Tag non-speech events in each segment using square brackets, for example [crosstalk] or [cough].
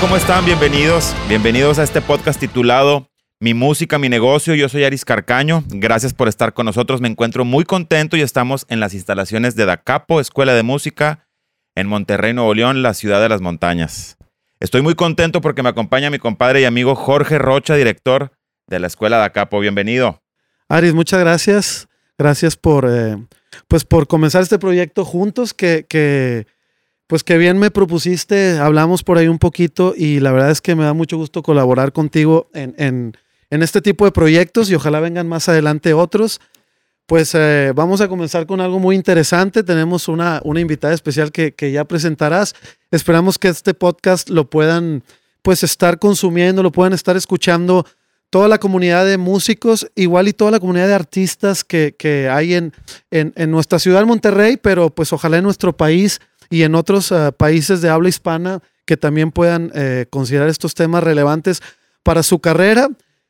¿cómo están? Bienvenidos. Bienvenidos a este podcast titulado Mi música, mi negocio. Yo soy Aris Carcaño. Gracias por estar con nosotros. Me encuentro muy contento y estamos en las instalaciones de Dacapo, Escuela de Música, en Monterrey, Nuevo León, la ciudad de las montañas. Estoy muy contento porque me acompaña mi compadre y amigo Jorge Rocha, director de la Escuela Dacapo. Bienvenido. Aris, muchas gracias. Gracias por, eh, pues por comenzar este proyecto juntos que, que pues que bien me propusiste, hablamos por ahí un poquito y la verdad es que me da mucho gusto colaborar contigo en, en, en este tipo de proyectos y ojalá vengan más adelante otros. Pues eh, vamos a comenzar con algo muy interesante. Tenemos una, una invitada especial que, que, ya presentarás. Esperamos que este podcast lo puedan pues estar consumiendo, lo puedan estar escuchando toda la comunidad de músicos, igual y toda la comunidad de artistas que, que hay en, en, en, nuestra ciudad Monterrey, pero pues ojalá en nuestro país y en otros uh, países de habla hispana que también puedan eh, considerar estos temas relevantes para su carrera.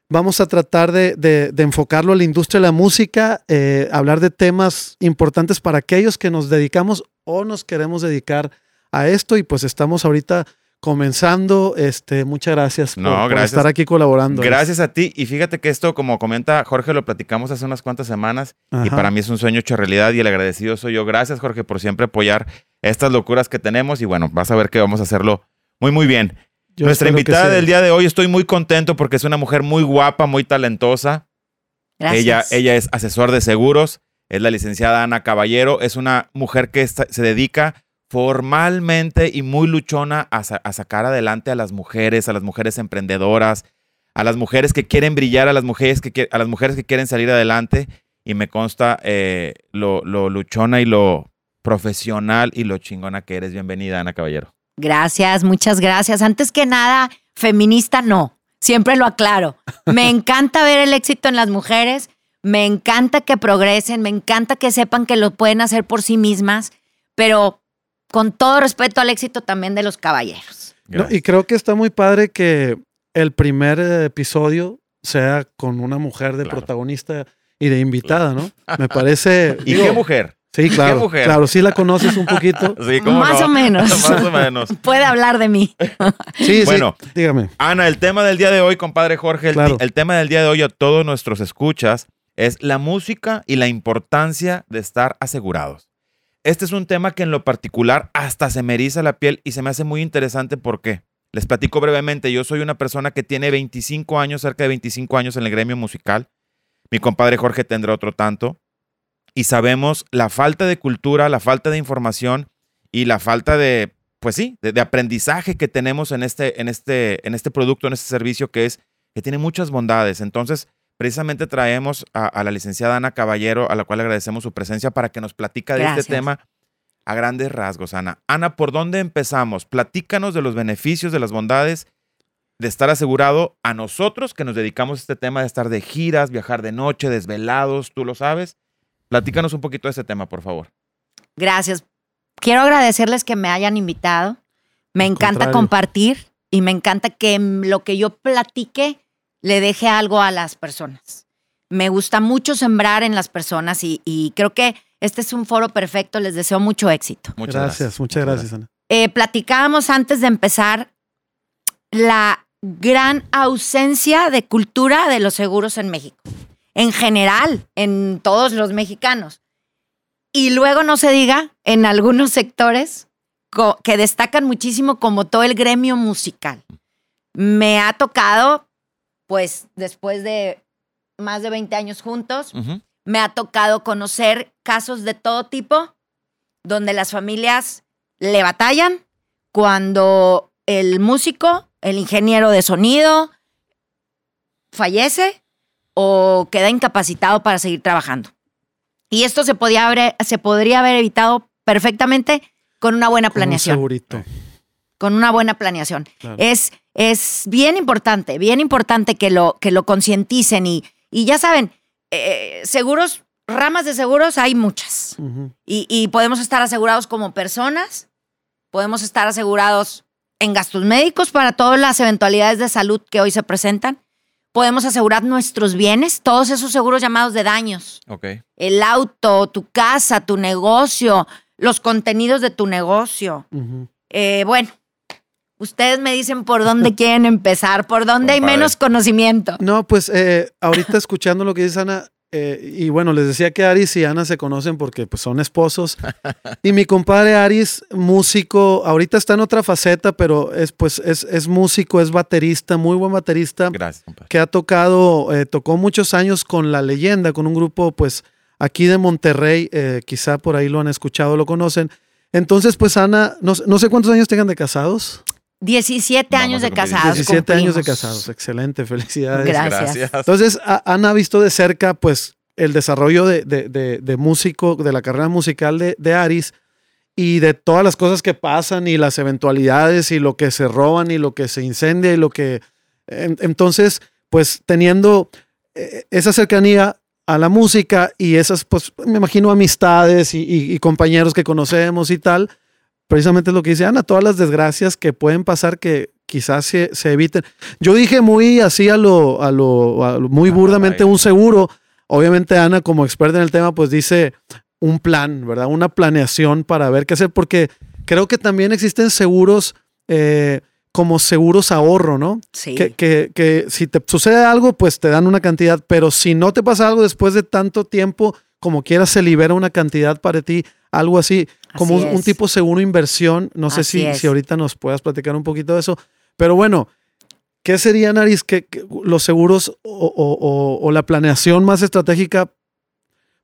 Vamos a tratar de, de, de enfocarlo a la industria de la música, eh, hablar de temas importantes para aquellos que nos dedicamos o nos queremos dedicar a esto y pues estamos ahorita comenzando. Este, muchas gracias por, No, por gracias. estar aquí colaborando. Gracias a ti. Y fíjate que esto, como comenta Jorge, lo platicamos hace unas cuantas semanas y para mí es un sueño hecho realidad y el agradecido soy yo. Gracias, Jorge, por siempre apoyar estas locuras que tenemos y bueno, vas a ver que vamos a hacerlo muy, muy bien. Yo Nuestra invitada del día de hoy, estoy muy contento porque es una mujer muy guapa, muy talentosa. Gracias. Ella, ella es asesor de seguros, es la licenciada Ana Caballero, es una mujer que está- se dedica formalmente y muy luchona a, sa- a sacar adelante a las mujeres, a las mujeres emprendedoras, a las mujeres que quieren brillar, a las mujeres que, a las mujeres que quieren salir adelante. Y me consta eh, lo, lo luchona y lo profesional y lo chingona que eres. Bienvenida, Ana Caballero. Gracias, muchas gracias. Antes que nada, feminista no, siempre lo aclaro. Me [laughs] encanta ver el éxito en las mujeres, me encanta que progresen, me encanta que sepan que lo pueden hacer por sí mismas, pero con todo respeto al éxito también de los caballeros. No, y creo que está muy padre que el primer eh, episodio sea con una mujer de Claro. protagonista y de invitada, ¿no? Me [laughs] parece. ¿Y digo, qué mujer? Sí, claro. mujer? Claro, sí la conoces un poquito. [laughs] Sí, ¿cómo Más no? o menos. [laughs] Más o menos. Puede hablar de mí. [laughs] Sí, Bueno. sí. Dígame. Ana, el tema del día de hoy, compadre Jorge, el, Claro. el tema del día de hoy a todos nuestros escuchas es la música y la importancia de estar asegurados. Este es un tema que en lo particular hasta se me eriza la piel y se me hace muy interesante porque les platico brevemente, yo soy una persona que tiene 25 años, cerca de 25 años en el gremio musical. Mi compadre Jorge tendrá otro tanto. Y sabemos la falta de cultura, la falta de información y la falta de, pues sí, de, de aprendizaje que tenemos en este, en, este, en este producto, en este servicio que es, que tiene muchas bondades. Entonces, precisamente traemos a, a la licenciada Ana Caballero, a la cual agradecemos su presencia para que nos platica de Gracias. este tema a grandes rasgos, Ana. Ana, ¿por dónde empezamos? Platícanos de los beneficios, de las bondades de estar asegurado a nosotros que nos dedicamos a este tema de estar de giras, viajar de noche, desvelados, tú lo sabes. Platícanos un poquito de este tema, por favor. Gracias. Quiero agradecerles que me hayan invitado. Me Al encanta contrario. compartir y me encanta que lo que yo platique le deje algo a las personas. Me gusta mucho sembrar en las personas y, y creo que este es un foro perfecto. Les deseo mucho éxito. Muchas gracias, gracias. muchas gracias, Ana. Eh, platicábamos antes de empezar la gran ausencia de cultura de los seguros en México. En general, en todos los mexicanos. Y luego no se diga en algunos sectores que destacan muchísimo como todo el gremio musical. Me ha tocado, pues después de más de 20 años juntos, me ha tocado conocer casos de todo tipo donde las familias le batallan cuando el músico, el ingeniero de sonido, fallece o queda incapacitado para seguir trabajando. Y esto se, podía haber, se podría haber evitado perfectamente con una buena Con un planeación. segurito. Con una buena planeación. Claro. Es, es bien importante, bien importante que lo, que lo concienticen y, y ya saben, eh, seguros, ramas de seguros hay muchas. Ujú. Y, y podemos estar asegurados como personas, podemos estar asegurados en gastos médicos para todas las eventualidades de salud que hoy se presentan. Podemos asegurar nuestros bienes, todos esos seguros llamados de daños. Ok. El auto, tu casa, tu negocio, los contenidos de tu negocio. Eh, bueno, Ustedes me dicen por dónde [laughs] quieren empezar, por dónde hay menos conocimiento. No, pues eh, ahorita escuchando lo que dice Ana, eh, y bueno, les decía que Aris y Ana se conocen porque pues, son esposos. [laughs] Y mi compadre Aris, músico, ahorita está en otra faceta, pero es, pues, es, es músico, es baterista, muy buen baterista, Gracias, compadre. que ha tocado, eh, tocó muchos años con La Leyenda, con un grupo pues aquí de Monterrey, eh, quizá por ahí lo han escuchado, lo conocen. Entonces, pues Ana, no, no sé cuántos años tengan de casados. 17 Vamos años de casados. 17 años de casados, excelente, felicidades. Gracias. Entonces, a- Ana ha visto de cerca, pues, el desarrollo de, de- de- de músico, de la carrera musical de, de Aris y de todas las cosas que pasan y las eventualidades y lo que se roban y lo que se incendia y lo que... en- entonces, pues, teniendo eh, esa cercanía a la música y esas, pues, me imagino amistades y, y- y compañeros que conocemos y tal, precisamente es lo que dice Ana, todas las desgracias que pueden pasar que quizás se, se eviten. Yo dije muy así a lo, a lo, a lo- muy Ah, burdamente un seguro. Obviamente Ana como experta en el tema pues dice un plan, ¿verdad? Una planeación para ver qué hacer porque creo que también existen seguros eh, como seguros ahorro, ¿no? Sí. Que, que- que si te sucede algo, pues te dan una cantidad, pero si no te pasa algo después de tanto tiempo, como quieras, se libera una cantidad para ti, algo así, como un, tipo seguro inversión. No sé Así si, es. si ahorita nos puedas platicar un poquito de eso, pero bueno, ¿qué sería, Nariz, que, que los seguros o, o- o- o la planeación más estratégica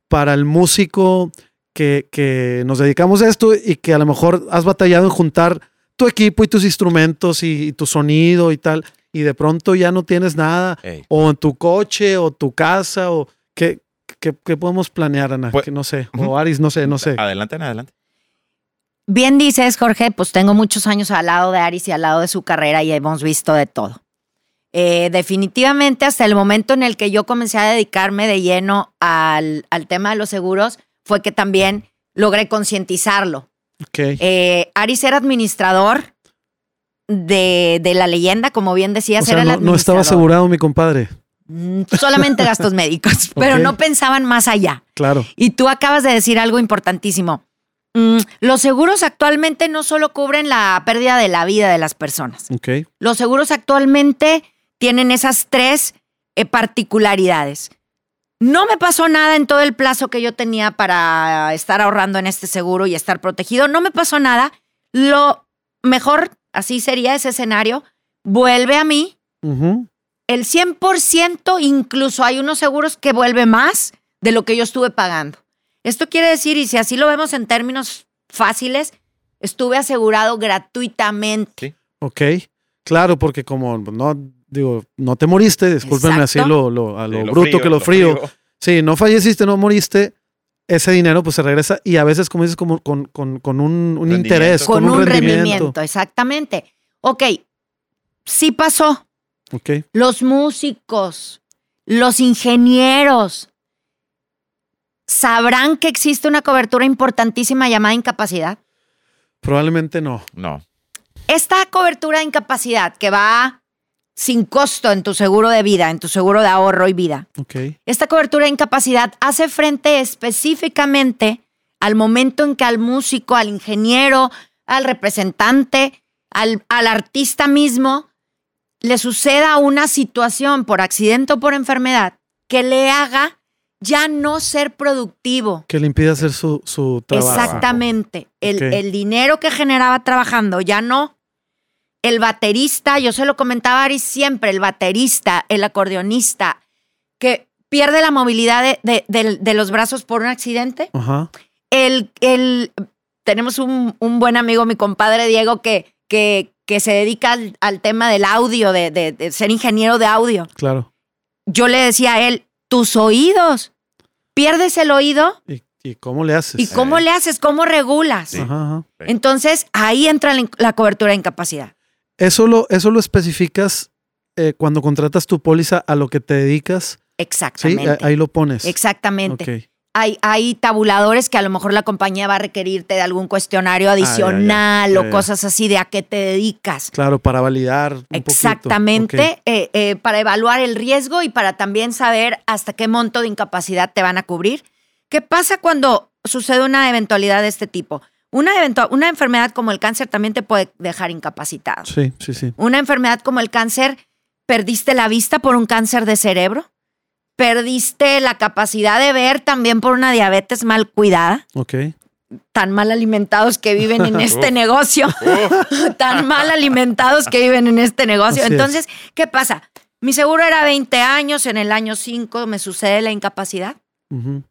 para el músico que, que nos dedicamos a esto y que a lo mejor has batallado en juntar tu equipo y tus instrumentos y, y tu sonido y tal, y de pronto ya no tienes nada, Ey. o en tu coche, o tu casa, o qué, qué, qué podemos planear, Ana, Pues- que no sé, o Aris, no sé, no sé. Adelante, Ana, adelante. Bien dices, Jorge, pues tengo muchos años al lado de Aris y al lado de su carrera y hemos visto de todo. Eh, definitivamente, hasta el momento en el que yo comencé a dedicarme de lleno al, al tema de los seguros, fue que también logré concientizarlo. Ok. Eh, Aris era administrador de, de la leyenda, como bien decías, o sea, era el no, no estaba asegurado mi compadre, Mm, Solamente gastos [laughs] médicos, pero no pensaban más allá. claro. Y tú acabas de decir algo importantísimo. Mm, los seguros actualmente no solo cubren la pérdida de la vida de las personas. Los seguros actualmente tienen esas tres eh, particularidades. No me pasó nada en todo el plazo que yo tenía para estar ahorrando en este seguro y estar protegido. No me pasó nada. Lo mejor, así sería ese escenario, vuelve a mí Ujú. el 100%, incluso hay unos seguros que vuelve más de lo que yo estuve pagando. Esto quiere decir, y si así lo vemos en términos fáciles, estuve asegurado gratuitamente. Ok. Claro, porque como no, digo, no te moriste, discúlpenme así lo, lo- a lo, Sí, bruto que lo frío. frío. Sí, no falleciste, no moriste. Ese dinero pues se regresa y a veces, como dices, como con, con- con un, un Rendimiento. interés, Con, un rendimiento. rendimiento. exactamente. Ok, sí pasó. Ok. Los músicos, los ingenieros, sabrán que existe una cobertura importantísima llamada incapacidad. Probablemente no. No. Esta cobertura de incapacidad que va sin costo en tu seguro de vida, en tu seguro de ahorro y vida, Ok. esta cobertura de incapacidad hace frente específicamente al momento en que al músico, al ingeniero, al representante, al, al artista mismo, le suceda una situación por accidente o por enfermedad que le haga ya no ser productivo. Que le impide hacer su, su trabajo. Exactamente. El, el dinero que generaba trabajando ya no. El baterista, yo se lo comentaba a Ari siempre, el baterista, el acordeonista, que pierde la movilidad de, de- de- de los brazos por un accidente. El, el, tenemos un, un buen amigo, mi compadre Diego, que, que, que se dedica al, al tema del audio, de, de- de ser ingeniero de audio. Claro. Yo le decía a él, tus oídos, pierdes el oído ¿Y, y cómo le haces? y cómo le haces, cómo regulas. Sí. Ajá, ajá. Entonces, ahí entra la, cobertura de incapacidad. Eso lo, eso lo especificas eh, cuando contratas tu póliza a lo que te dedicas. Sí, Exactamente. ahí lo pones. Exactamente. Ok. Hay, hay tabuladores que a lo mejor la compañía va a requerirte de algún cuestionario Ah, ya, ya. adicional Ya, o cosas así de a qué te dedicas. Claro, para validar. Un. Exactamente, eh, eh, para evaluar el riesgo y para también saber hasta qué monto de incapacidad te van a cubrir. ¿Qué pasa cuando sucede una eventualidad de este tipo? Una, una enfermedad como el cáncer también te puede dejar incapacitado. Sí, sí, sí. Una enfermedad como el cáncer, perdiste la vista por un cáncer de cerebro, perdiste la capacidad de ver también por una diabetes mal cuidada, Ok. tan mal alimentados que viven en [laughs] este negocio, [laughs] tan mal alimentados que viven en este negocio. Así es. Entonces, ¿qué pasa? Mi seguro era 20 años, en el año 5 me sucede la incapacidad,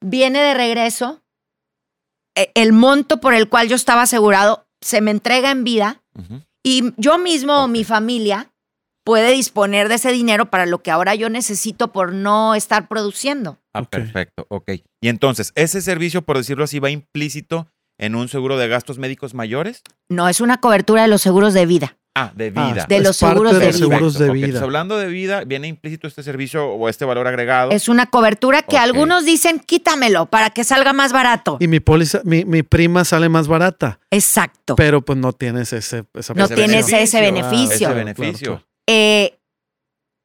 viene de regreso, e- el monto por el cual yo estaba asegurado se me entrega en vida y yo mismo o mi familia puede disponer de ese dinero para lo que ahora yo necesito por no estar produciendo. Ah, Ok. perfecto, ok. Y entonces, ¿ese servicio, por decirlo así, va implícito en un seguro de gastos médicos mayores? No es una cobertura de los seguros de vida. Ah, de Ah, vida. De los seguros de los seguros de vida. entonces, hablando de vida, viene implícito este servicio o este valor agregado. Es una cobertura que algunos dicen quítamelo para que salga más barato. Y mi póliza, mi, mi prima sale más barata, Exacto. pero pues no tienes ese, esa No Ese tienes beneficio. ese beneficio. Ese beneficio. Eh,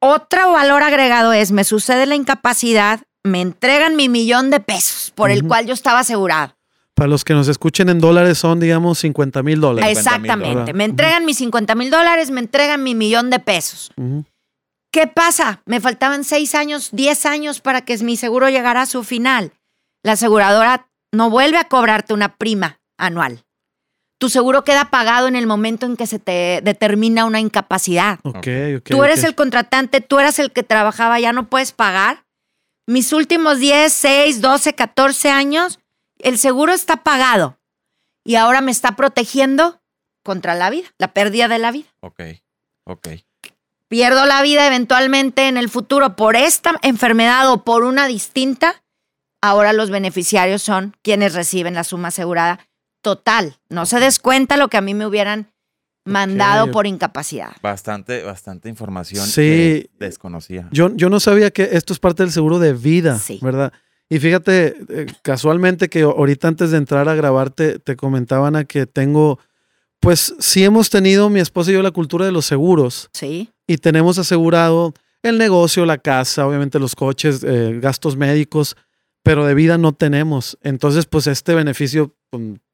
otro valor agregado es, me sucede la incapacidad, me entregan mi millón de pesos por el cual yo estaba asegurado. Para los que nos escuchen en dólares son, digamos, 50 mil dólares. 50,000 Exactamente. Me entregan mis 50 mil dólares, me entregan mi millón de pesos. ¿Qué pasa? Me faltaban seis años, 10 años para que mi seguro llegara a su final. La aseguradora no vuelve a cobrarte una prima anual. Tu seguro queda pagado en el momento en que se te determina una incapacidad. Ok, Ok. ok. tú eres el contratante, tú eras el que trabajaba, ya no puedes pagar. Mis últimos 10, 6, 12, 14 años, el seguro está pagado y ahora me está protegiendo contra la vida, la pérdida de la vida. Ok, ok. Pierdo la vida eventualmente en el futuro por esta enfermedad o por una distinta. Ahora los beneficiarios son quienes reciben la suma asegurada total. No se descuenta lo que a mí me hubieran mandado por incapacidad. Bastante, bastante información Sí. que desconocía. Yo, yo no sabía que esto es parte del seguro de vida, Sí. ¿verdad? Y fíjate, eh, casualmente que ahorita antes de entrar a grabarte te comentaban a que tengo, pues sí hemos tenido mi esposa y yo la cultura de los seguros Sí. y tenemos asegurado el negocio, la casa, obviamente los coches, eh, gastos médicos, pero de vida no tenemos. Entonces, pues este beneficio,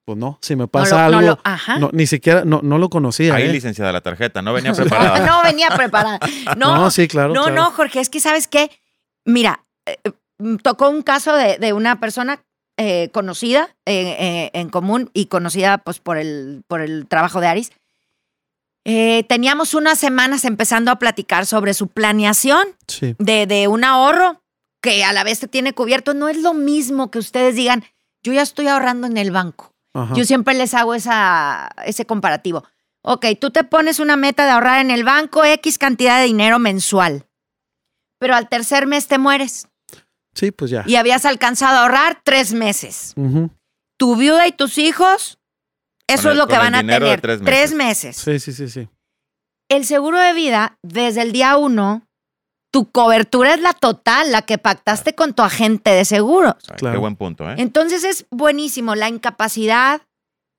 pues, no, si me pasa no lo- no algo, lo- ajá. no, ni siquiera, no, no lo conocía. Ahí ¿eh? licenciada la tarjeta, no venía [laughs] preparada. no venía preparada. [laughs] No, No, sí, claro. no, claro. no, Jorge, es que sabes qué, mira, eh, eh, tocó un caso de, de una persona eh, conocida eh, eh, en común y conocida pues por el, por el trabajo de Aris. Eh, teníamos unas semanas empezando a platicar sobre su planeación Sí. de, de un ahorro que a la vez te tiene cubierto. No es lo mismo que ustedes digan, yo ya estoy ahorrando en el banco. Ajá. Yo siempre les hago esa, ese comparativo. Ok, tú te pones una meta de ahorrar en el banco X cantidad de dinero mensual, pero al tercer mes te mueres Sí, pues ya. y habías alcanzado a ahorrar tres meses. Tu viuda y tus hijos, eso Con es el- lo que el van a dinero de tener. tres Tres meses. meses. Sí, sí, sí, sí. El seguro de vida, desde el día uno, tu cobertura es la total, la que pactaste con tu agente de seguros. Claro. Qué buen punto, ¿eh? Entonces es buenísimo la incapacidad,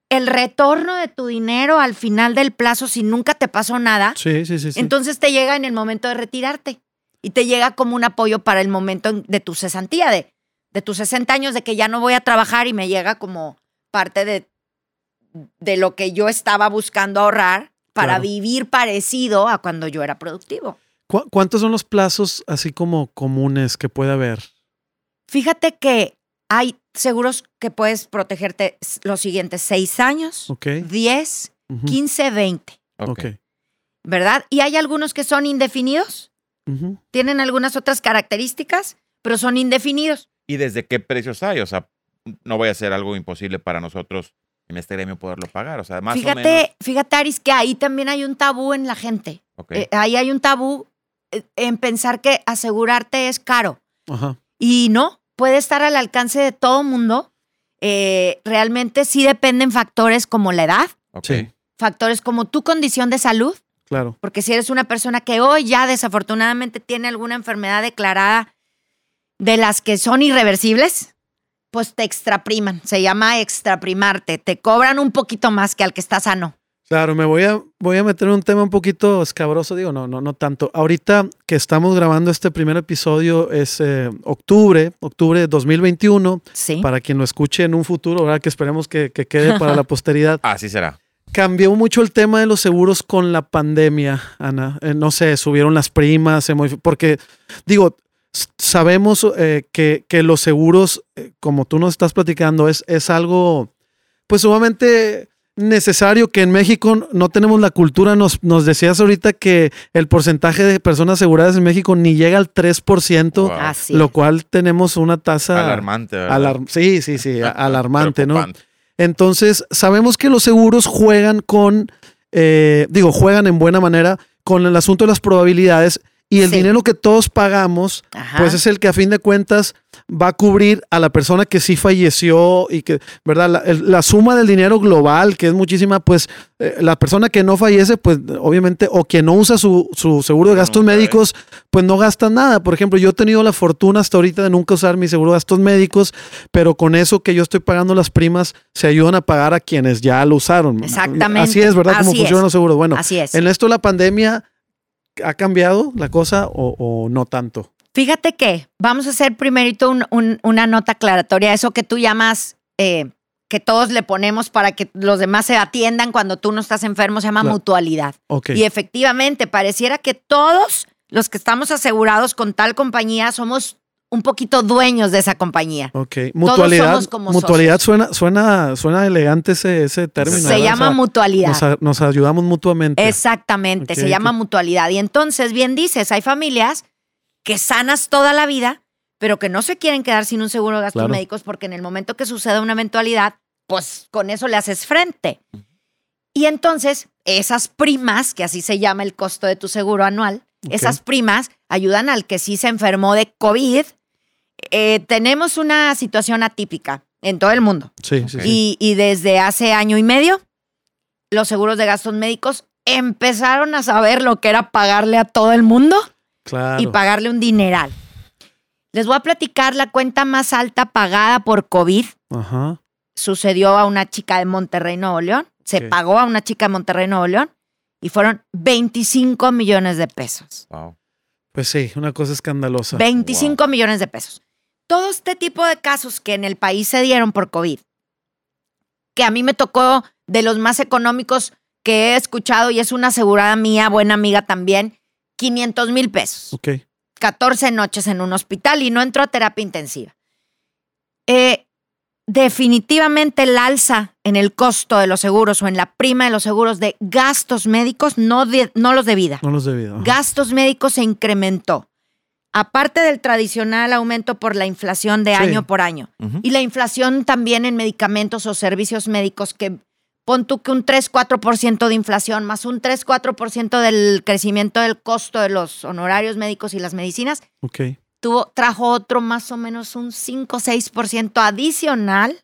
el retorno de tu dinero al final del plazo si nunca te pasó nada. Sí, sí, sí. sí. Entonces te llega en el momento de retirarte y te llega como un apoyo para el momento en- de tu cesantía, de, de tus 60 años, de que ya no voy a trabajar y me llega como parte de, de lo que yo estaba buscando ahorrar para Claro. vivir parecido a cuando yo era productivo. ¿Cu- ¿Cuántos son los plazos así como comunes que puede haber? Fíjate que hay seguros que puedes protegerte los siguientes seis años, Ok. 10, ujú, 15, 20, Ok. Ok. ¿verdad? Y hay algunos que son indefinidos, tienen algunas otras características, pero son indefinidos. ¿Y desde qué precios hay? O sea, no voy a ser algo imposible para nosotros en este gremio poderlo pagar. O sea, más o menos. fíjate, fíjate, Aris, que ahí también hay un tabú en la gente. Ok. Eh, ahí hay un tabú en pensar que asegurarte es caro. Ajá. Y no, puede estar al alcance de todo mundo. Eh, realmente sí dependen factores como la edad, factores como tu condición de salud, Claro. porque si eres una persona que hoy ya desafortunadamente tiene alguna enfermedad declarada de las que son irreversibles, pues te extrapriman. Se llama extraprimarte. Te cobran un poquito más que al que está sano. Claro, me voy a, voy a meter en un tema un poquito escabroso, digo, no, no, no tanto. Ahorita que estamos grabando este primer episodio es eh, octubre, octubre de 2021, Sí. para quien lo escuche en un futuro, ¿verdad? Que esperemos que, que quede para la [laughs] posteridad. Así será. Cambió mucho el tema de los seguros con la pandemia, Ana. Eh, no sé, subieron las primas, se porque digo, sabemos eh, que, que los seguros, eh, como tú nos estás platicando, es, es algo pues sumamente necesario que en México no tenemos la cultura. Nos, nos decías ahorita que el porcentaje de personas aseguradas en México ni llega al 3%, Wow. Lo cual tenemos una tasa... Alarmante, ¿verdad? alar- sí, sí, sí, [laughs] alarmante, ¿no? Entonces, sabemos que los seguros juegan con, eh, digo, juegan en buena manera con el asunto de las probabilidades y el Sí. dinero que todos pagamos, Ajá. pues es el que a fin de cuentas va a cubrir a la persona que sí falleció y que, ¿verdad? La, el- la suma del dinero global, que es muchísima, pues eh, la persona que no fallece, pues obviamente, o que no usa su, su seguro de gastos Nunca, ¿eh? médicos, pues no gasta nada. Por ejemplo, yo he tenido la fortuna hasta ahorita de nunca usar mi seguro de gastos médicos, pero con eso que yo estoy pagando las primas, se ayudan a pagar a quienes ya lo usaron. Exactamente. Así es, ¿verdad? Como Así funcionan es. los seguros. Bueno, Así es. en esto la pandemia ha cambiado la cosa o, o no tanto. Fíjate que vamos a hacer primerito un- un- una nota aclaratoria, eso que tú llamas, eh, que todos le ponemos para que los demás se atiendan cuando tú no estás enfermo, se llama Claro. mutualidad. Y efectivamente, pareciera que todos los que estamos asegurados con tal compañía somos un poquito dueños de esa compañía. Ok, mutualidad. somos como mutualidad suena, suena, suena elegante ese, ese término. Se ¿verdad? llama O sea, mutualidad. Nos, a- nos ayudamos mutuamente. Exactamente, se llama mutualidad. Y entonces, bien dices, hay familias que sanas toda la vida, pero que no se quieren quedar sin un seguro de gastos Claro. médicos porque en el momento que suceda una eventualidad, pues con eso le haces frente. Y entonces, esas primas, que así se llama el costo de tu seguro anual, esas primas ayudan al que sí se enfermó de COVID. Eh, tenemos una situación atípica en todo el mundo. Sí, sí. Y, y desde hace año y medio, los seguros de gastos médicos empezaron a saber lo que era pagarle a todo el mundo Claro. y pagarle un dineral. Les voy a platicar la cuenta más alta pagada por COVID. Ajá. Sucedió a una chica de Monterrey, Nuevo León. Se pagó a una chica de Monterrey, Nuevo León. Y fueron 25 millones de pesos. Wow. Pues sí, una cosa escandalosa. 25 millones de pesos. Todo este tipo de casos que en el país se dieron por COVID, que a mí me tocó de los más económicos que he escuchado y es una asegurada mía, buena amiga también, 500 mil pesos. Ok. 14 noches en un hospital y no entró a terapia intensiva. Eh, definitivamente el alza en el costo de los seguros o en la prima de los seguros de gastos médicos, no, de- no los de vida. No los debido. Ajá. Gastos médicos se incrementó. Aparte del tradicional aumento por la inflación de Sí. año por año. Y la inflación también en medicamentos o servicios médicos que pon tú que un 3-4% de inflación más un 3-4% del crecimiento del costo de los honorarios médicos y las medicinas, tuvo, trajo otro más o menos un 5-6% adicional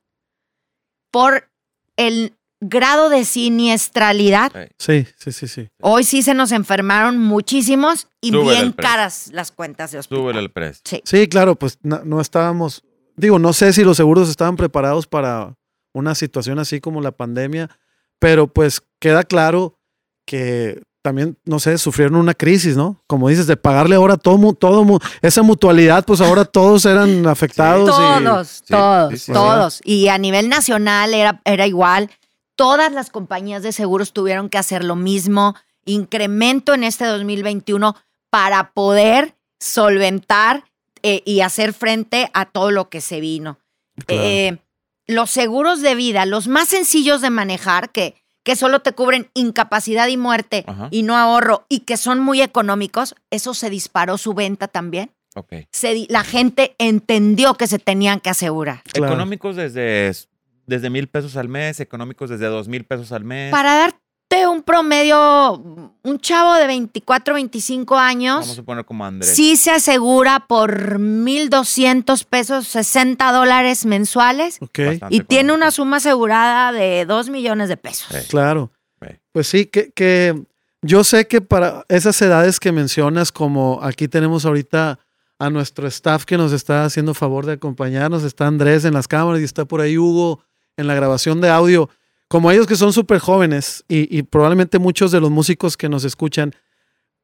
por el grado de siniestralidad. Sí, sí, sí, sí. Hoy sí se nos enfermaron muchísimos y Súbele bien caras las cuentas de hospital. Súbele el precio. Sí. Sí, claro, pues no, no estábamos, digo, no sé si los seguros estaban preparados para una situación así como la pandemia, pero pues queda claro que también, no sé, sufrieron una crisis, ¿no? Como dices, de pagarle ahora todo, todo esa mutualidad, pues ahora todos eran afectados. y- Todos, Sí, todos, sí, sí. todos. Y a nivel nacional era, era igual. Todas las compañías de seguros tuvieron que hacer lo mismo. Incremento en este 2021 para poder solventar eh, y hacer frente a todo lo que se vino. Claro. Eh, los seguros de vida, los más sencillos de manejar, que, que solo te cubren incapacidad y muerte Ajá. y no ahorro y que son muy económicos, eso se disparó su venta también. Se la gente entendió que se tenían que asegurar. Claro. Económicos desde, desde mil pesos al mes, económicos desde dos mil pesos al mes. Para darte un promedio, un chavo de 24, 25 años, Vamos a poner como Andrés. sí se asegura por 1.200 pesos, 60 dólares mensuales Ok, Bastante y tiene una suma asegurada de 2 millones de pesos. Sí. claro. Sí. Pues sí, que, que yo sé que para esas edades que mencionas, como aquí tenemos ahorita a nuestro staff que nos está haciendo favor de acompañarnos, está Andrés en las cámaras y está por ahí Hugo en la grabación de audio. como ellos que son súper jóvenes y, y probablemente muchos de los músicos que nos escuchan,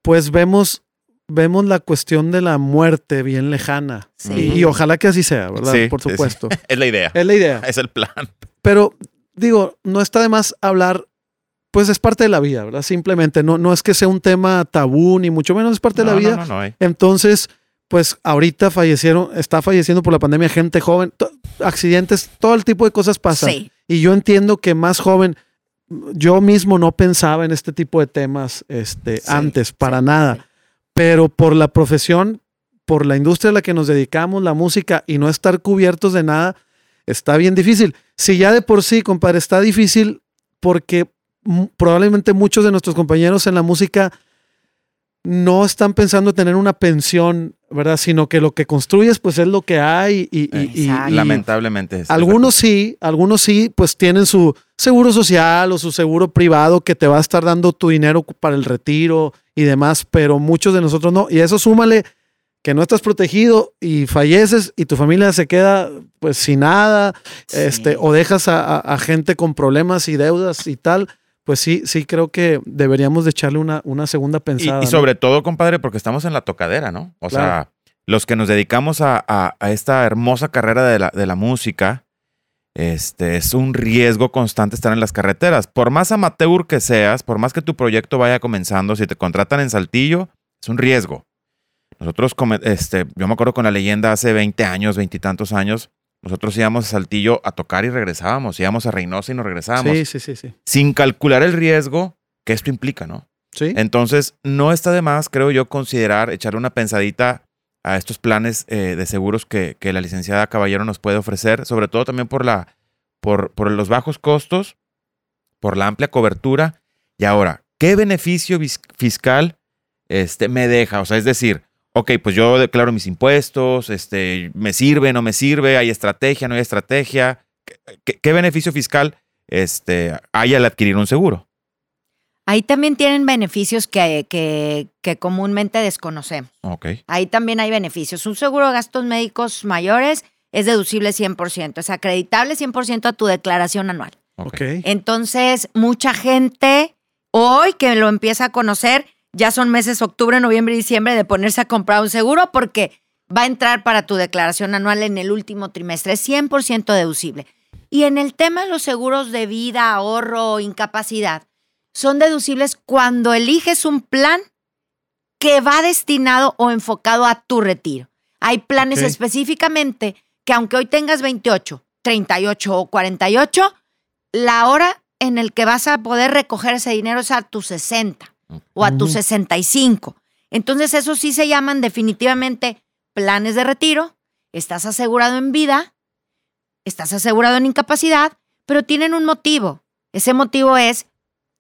pues vemos, vemos la cuestión de la muerte bien lejana. Sí. Y, y ojalá que así sea, ¿verdad? Sí, Por sí, sí. supuesto. [laughs] Es la idea. Es la idea. Es el plan. Pero digo, no está de más hablar, pues es parte de la vida, ¿verdad? Simplemente, no, no es que sea un tema tabú, ni mucho menos es parte de la vida. No, no, no hay. Entonces, pues ahorita fallecieron, está falleciendo por la pandemia gente joven, accidentes, todo el tipo de cosas pasan. Sí. Y yo entiendo que más joven, yo mismo no pensaba en este tipo de temas este, Sí, antes, para sí, nada. Pero por la profesión, por la industria a la que nos dedicamos, la música, y no estar cubiertos de nada, está bien difícil. Si ya de por sí, compadre, está difícil porque probablemente muchos de nuestros compañeros en la música no están pensando tener una pensión, ¿verdad? Sino que lo que construyes, pues es lo que hay y, y- y- Exacto. y- Lamentablemente. es- algunos sí, algunos sí, pues tienen su seguro social o su seguro privado que te va a estar dando tu dinero para el retiro y demás, pero muchos de nosotros no. Y eso súmale que no estás protegido y falleces y tu familia se queda pues sin nada, Sí. este, o dejas a, a- a gente con problemas y deudas y tal. Pues sí, sí creo que deberíamos de echarle una, una segunda pensada. y sobre todo, compadre, porque estamos en la tocadera, ¿no? O sea, los que nos dedicamos a, a- a esta hermosa carrera de la, de la música, este, es un riesgo constante estar en las carreteras. Por más amateur que seas, por más que tu proyecto vaya comenzando, si te contratan en Saltillo, es un riesgo. Nosotros, este, yo me acuerdo con la leyenda hace 20 años, veintitantos años, nosotros íbamos a Saltillo a tocar y regresábamos, íbamos a Reynosa y nos regresábamos, Sí, sí, sí, sí. sin calcular el riesgo que esto implica, ¿no? Sí. Entonces, no está de más, creo yo, considerar echarle una pensadita a estos planes eh, de seguros que, que la licenciada Caballero nos puede ofrecer, sobre todo también por, la, por, por los bajos costos, por la amplia cobertura. Y ahora, ¿qué beneficio fiscal este, me deja? O sea, es decir, ok, pues yo declaro mis impuestos, este, me sirve, no me sirve, hay estrategia, no hay estrategia. ¿Qué, qué- qué beneficio fiscal este, hay al adquirir un seguro? Ahí también tienen beneficios que, que, que comúnmente desconocemos. Ok. Ahí también hay beneficios. Un seguro de gastos médicos mayores es deducible 100%, es acreditable 100% a tu declaración anual. ok. ok. Entonces, mucha gente hoy que lo empieza a conocer, ya son meses octubre, noviembre y diciembre de ponerse a comprar un seguro porque va a entrar para tu declaración anual en el último trimestre, es 100% deducible. Y en el tema de los seguros de vida, ahorro, incapacidad, son deducibles cuando eliges un plan que va destinado o enfocado a tu retiro. Hay planes específicamente que aunque hoy tengas 28, 38 o 48, la hora en el que vas a poder recoger ese dinero es a tus 60 o a tus Ujú. 65. Entonces, esos sí se llaman definitivamente planes de retiro. Estás asegurado en vida, estás asegurado en incapacidad, pero tienen un motivo. Ese motivo es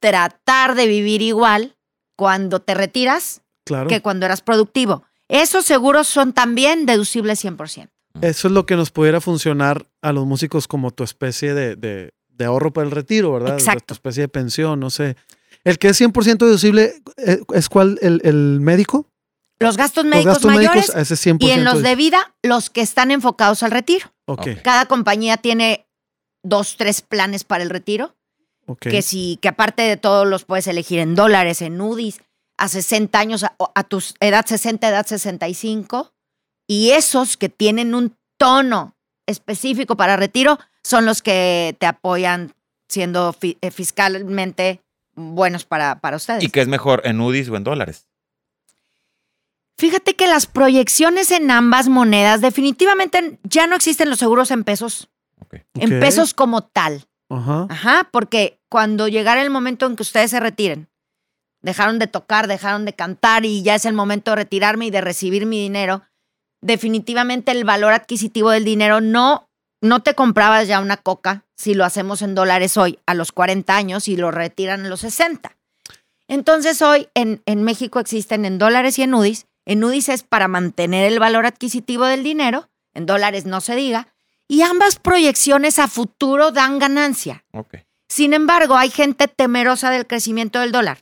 tratar de vivir igual cuando te retiras Claro. que cuando eras productivo. Esos seguros son también deducibles 100%. Eso es lo que nos pudiera funcionar a los músicos como tu especie de, de- de ahorro para el retiro, ¿verdad? Exacto. Tu especie de pensión, no sé. El que es 100% deducible, eh, ¿es cuál? ¿El, el médico? Los gastos Los médicos gastos mayores médicos, ese es 100%. y en los de vida, los que están enfocados al retiro. Ok, Ok. Cada compañía tiene dos, tres planes para el retiro, ok. que si, que aparte de todos los puedes elegir en dólares, en UDIs, a 60 años, a, a tu edad 60, edad 65. Y esos que tienen un tono específico para retiro son los que te apoyan siendo fi- eh, fiscalmente buenos para, para ustedes. ¿Y qué es mejor, en UDIs o en dólares? Fíjate que las proyecciones en ambas monedas definitivamente ya no existen los seguros en pesos, Ok. en pesos como tal. Ajá. Ajá, porque cuando llegara el momento en que ustedes se retiren, dejaron de tocar, dejaron de cantar y ya es el momento de retirarme y de recibir mi dinero, definitivamente el valor adquisitivo del dinero no, no te comprabas ya una coca si lo hacemos en dólares hoy a los 40 años y lo retiran a los 60. Entonces hoy en, en México existen en dólares y en UDIs. En UDIs es para mantener el valor adquisitivo del dinero, en dólares no se diga, y ambas proyecciones a futuro dan ganancia. Sin embargo, hay gente temerosa del crecimiento del dólar.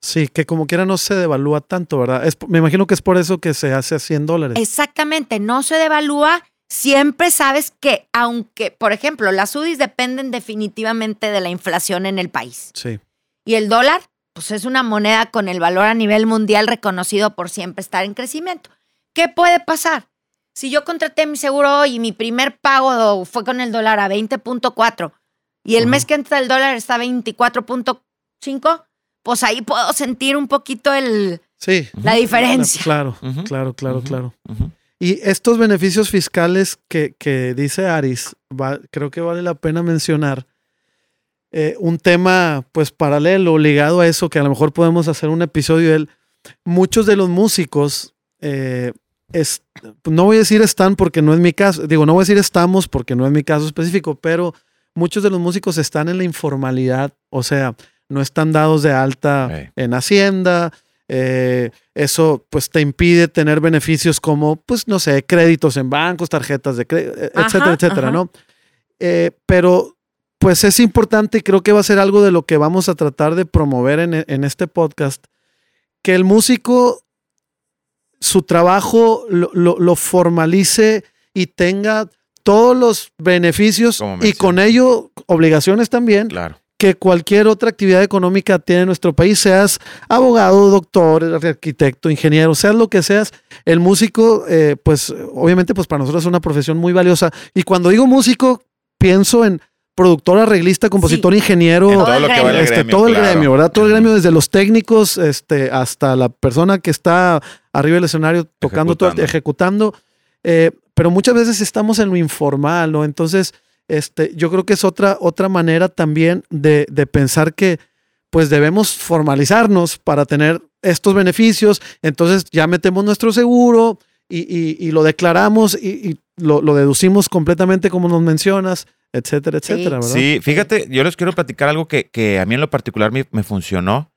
Sí, que como quiera no se devalúa tanto, ¿verdad? Es, me imagino que es por eso que se hace a 100 dólares. Exactamente, no se devalúa siempre sabes que, aunque, por ejemplo, las UDIs dependen definitivamente de la inflación en el país. Sí. Y el dólar, pues es una moneda con el valor a nivel mundial reconocido por siempre estar en crecimiento. ¿Qué puede pasar? Si yo contraté mi seguro hoy y mi primer pago fue con el dólar a 20.4 y el mes que entra el dólar está a 24.5, pues ahí puedo sentir un poquito el, Sí. la diferencia. Claro, claro, claro, claro. Y estos beneficios fiscales que, que dice Aris, va- creo que vale la pena mencionar eh, un tema pues paralelo, ligado a eso, que a lo mejor podemos hacer un episodio de él. Muchos de los músicos, eh, es- no voy a decir están porque no es mi caso, digo, no voy a decir estamos porque no es mi caso específico, pero muchos de los músicos están en la informalidad, o sea, no están dados de alta en Hacienda, eh, eso pues te impide tener beneficios como, pues no sé, créditos en bancos, tarjetas de crédito, etcétera, Ajá, etcétera, ajá. ¿no? Eh, pero pues es importante y creo que va a ser algo de lo que vamos a tratar de promover en, en este podcast, que el músico su trabajo lo, lo- lo formalice y tenga todos los beneficios y con ello obligaciones también Claro. Que cualquier otra actividad económica tiene en nuestro país, seas abogado, doctor, arquitecto, ingeniero, seas lo que seas, el músico, eh, pues obviamente pues para nosotros es una profesión muy valiosa. Y cuando digo músico, pienso en productor, arreglista, compositor, ingeniero, En Todo todo el lo que gremio. este, gremio. todo el claro. gremio, ¿verdad? Todo el gremio, desde los técnicos este, hasta la persona que está arriba del escenario tocando, todo, Ejecutando. ejecutando. Eh, pero muchas veces estamos en lo informal, ¿no? Entonces, este, yo creo que es otra, otra manera también de, de pensar que pues debemos formalizarnos para tener estos beneficios. Entonces ya metemos nuestro seguro y, y- y lo declaramos y, y lo, lo deducimos completamente como nos mencionas, etcétera, Sí. etcétera, ¿verdad? Sí, fíjate, yo les quiero platicar algo que, que a mí en lo particular me, me funcionó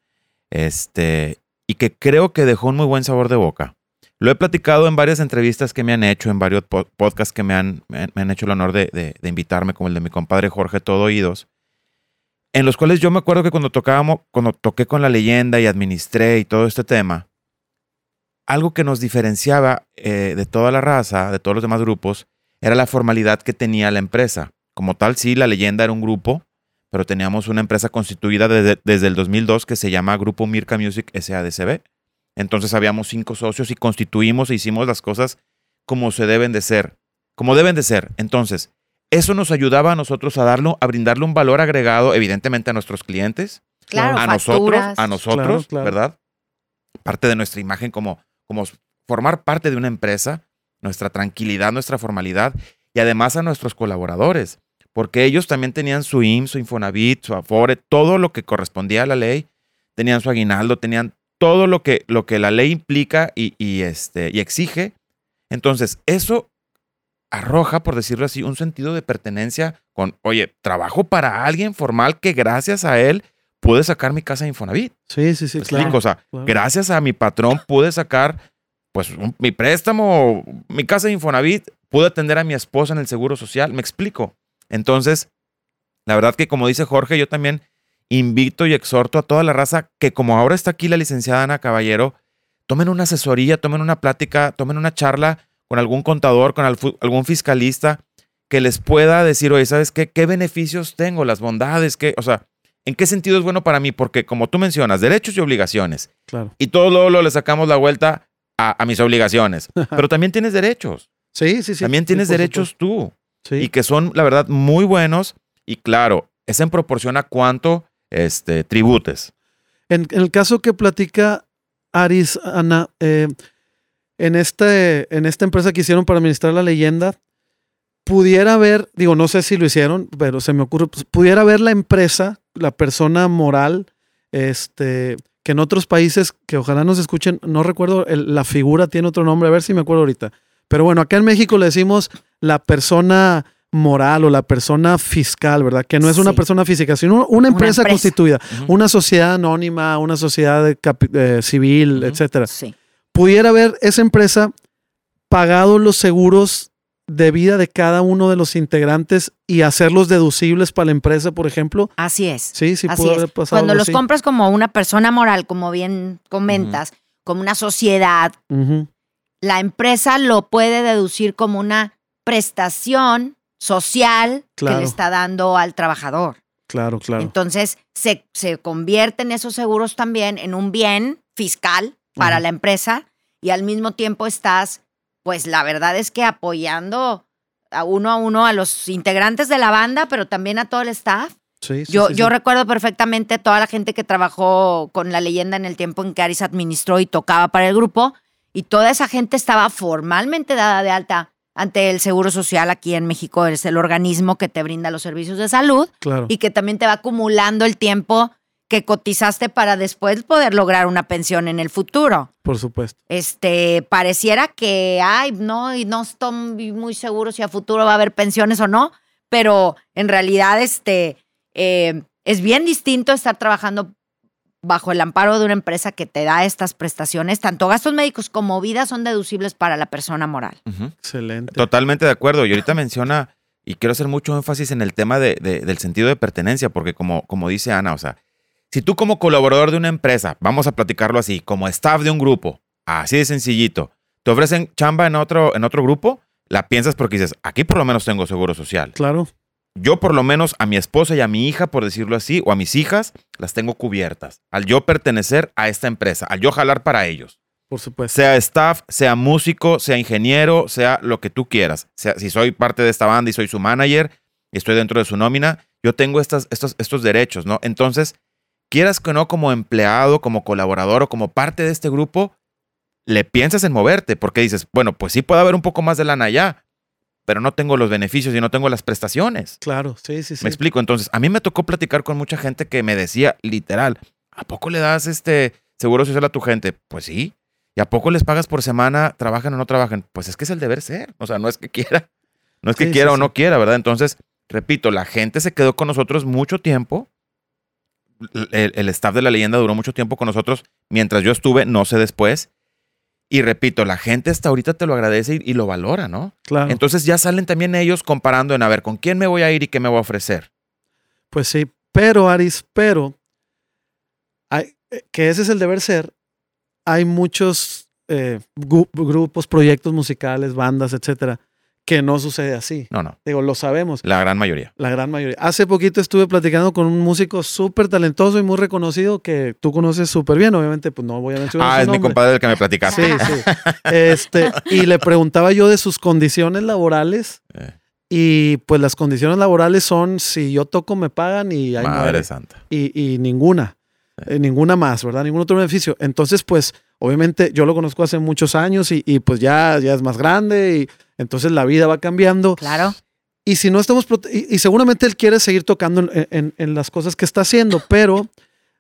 este, y que creo que dejó un muy buen sabor de boca. Lo he platicado en varias entrevistas que me han hecho, en varios po- podcasts que me han, me han- hecho el honor de invitarme, como el de mi compadre Jorge Todo Oídos, en los cuales yo me acuerdo que cuando tocábamos, cuando toqué con la leyenda y administré y todo este tema, algo que nos diferenciaba eh, de toda la raza, de todos los demás grupos, era la formalidad que tenía la empresa. Como tal, sí, la leyenda era un grupo, pero teníamos una empresa constituida desde, desde el 2002 que se llama Grupo Mirka Music SADCB. Entonces habíamos cinco socios y constituimos e hicimos las cosas como se deben de ser, como deben de ser. Entonces, eso nos ayudaba a nosotros a darlo, a brindarle un valor agregado, evidentemente a nuestros clientes, Claro, a nosotros, a nosotros, Claro, claro. ¿verdad? Parte de nuestra imagen como, como formar parte de una empresa, nuestra tranquilidad, nuestra formalidad y además a nuestros colaboradores, porque ellos también tenían su IMSS, su Infonavit, su Afore, todo lo que correspondía a la ley, tenían su aguinaldo, tenían todo lo que, lo que la ley implica y, y, este, y exige. Entonces, eso arroja, por decirlo así, un sentido de pertenencia con, oye, trabajo para alguien formal que gracias a él pude sacar mi casa de Infonavit. Sí, sí, sí, ¿Me claro. explico? O sea, claro. gracias a mi patrón pude sacar pues un- mi préstamo, mi casa de Infonavit, pude atender a mi esposa en el seguro social, me explico. Entonces, la verdad que como dice Jorge, yo también invito y exhorto a toda la raza que como ahora está aquí la licenciada Ana Caballero, tomen una asesoría, tomen una plática, tomen una charla con algún contador, con algún fiscalista que les pueda decir, oye, ¿sabes qué? ¿Qué beneficios tengo? Las bondades, ¿qué? O sea, ¿en qué sentido es bueno para mí? Porque como tú mencionas, derechos y obligaciones. claro. Y todo luego, luego le sacamos la vuelta a, a mis obligaciones. [laughs] Pero también tienes derechos. Sí, sí, sí. también tienes derechos tú. Sí. Y que son, la verdad, muy buenos. Y claro, es en proporción a cuánto este, tributes. En, el caso que platica Aris, Ana, eh, en, este, en esta empresa que hicieron para administrar la leyenda, pudiera haber, digo, no sé si lo hicieron, pero se me ocurre, pues, pudiera haber la empresa, la persona moral, este, que en otros países, que ojalá nos escuchen, no recuerdo, la figura tiene otro nombre, a ver si me acuerdo ahorita. Pero bueno, acá en México le decimos la persona moral o la persona fiscal, ¿verdad? Que no es una Sí. persona física, sino una empresa, empresa. constituida una sociedad anónima, una sociedad eh, civil, Ujú. etcétera. Sí. Pudiera haber esa empresa pagado los seguros de vida de cada uno de los integrantes y hacerlos deducibles para la empresa, por ejemplo. Así es. Sí, sí, pudo haber pasado. Cuando los así. compras como una persona moral, como bien comentas, como una sociedad, la empresa lo puede deducir como una prestación social que le está dando al trabajador. Claro, claro. Entonces, se, se convierten esos seguros también en un bien fiscal para Ajá. la empresa y al mismo tiempo estás, pues la verdad es que apoyando a uno a uno a los integrantes de la banda, pero también a todo el staff. Sí, sí, Yo, sí, yo recuerdo perfectamente a toda la gente que trabajó con la leyenda en el tiempo en que Aris administró y tocaba para el grupo, y toda esa gente estaba formalmente dada de alta ante el Seguro Social aquí en México, es el organismo que te brinda los servicios de salud Claro. y que también te va acumulando el tiempo que cotizaste para después poder lograr una pensión en el futuro. Por supuesto. Este, pareciera que, ay, no, y no estoy muy seguro si a futuro va a haber pensiones o no, pero en realidad, este, eh, es bien distinto estar trabajando bajo el amparo de una empresa que te da estas prestaciones. Tanto gastos médicos como vida son deducibles para la persona moral. Excelente. Totalmente de acuerdo. Y ahorita menciona, y quiero hacer mucho énfasis en el tema de- de- del sentido de pertenencia, porque como, como dice Ana, o sea, si tú como colaborador de una empresa, vamos a platicarlo así, como staff de un grupo, así de sencillito, te ofrecen chamba en otro, en otro grupo, la piensas porque dices, aquí por lo menos tengo seguro social. Claro. Yo por lo menos a mi esposa y a mi hija, por decirlo así, o a mis hijas, las tengo cubiertas. Al yo pertenecer a esta empresa, al yo jalar para ellos. Por supuesto. Sea staff, sea músico, sea ingeniero, sea lo que tú quieras. Sea, si soy parte de esta banda y soy su manager y estoy dentro de su nómina, yo tengo estas, estos, estos derechos, ¿no? Entonces, quieras que no, como empleado, como colaborador o como parte de este grupo, le piensas en moverte porque dices, bueno, pues sí puede haber un poco más de lana allá, pero no tengo los beneficios y no tengo las prestaciones. Claro. Sí, sí, sí. Me explico. Entonces, a mí me tocó platicar con mucha gente que me decía, literal, ¿a poco le das este seguro social a tu gente? Pues sí. ¿Y a poco les pagas por semana, trabajan o no trabajan? Pues es que es el deber ser. O sea, no es que quiera. No es que Sí, sí, quiera o sí. no quiera, ¿verdad? Entonces, repito, la gente se quedó con nosotros mucho tiempo. El, el staff de la leyenda duró mucho tiempo con nosotros mientras yo estuve, no sé después. Y repito, la gente hasta ahorita te lo agradece y, y lo valora, ¿no? Claro. Entonces ya salen también ellos comparando en a ver con quién me voy a ir y qué me voy a ofrecer. Pues sí, pero Aris, pero hay- eh, que ese es el deber ser. Hay muchos eh, grupos, proyectos musicales, bandas, etcétera, que no sucede así. No, no, Digo, lo sabemos, la gran mayoría. la gran mayoría. Hace poquito estuve platicando con un músico súper talentoso y muy reconocido que tú conoces súper bien. Obviamente, pues no voy a mencionar Ah, su es mi compadre el que me platicaste. Sí, sí. [laughs] Este, y le preguntaba yo de sus condiciones laborales. Eh. Y pues las condiciones laborales son si yo toco me pagan y ahí Madre muere. santa. y, y ninguna, eh, ninguna más, ¿verdad? Ningún otro beneficio. Entonces, pues, obviamente yo lo conozco hace muchos años y, y, pues ya, ya es más grande y entonces la vida va cambiando. Claro. Y si no estamos, y, y seguramente él quiere seguir tocando en, en- en las cosas que está haciendo, pero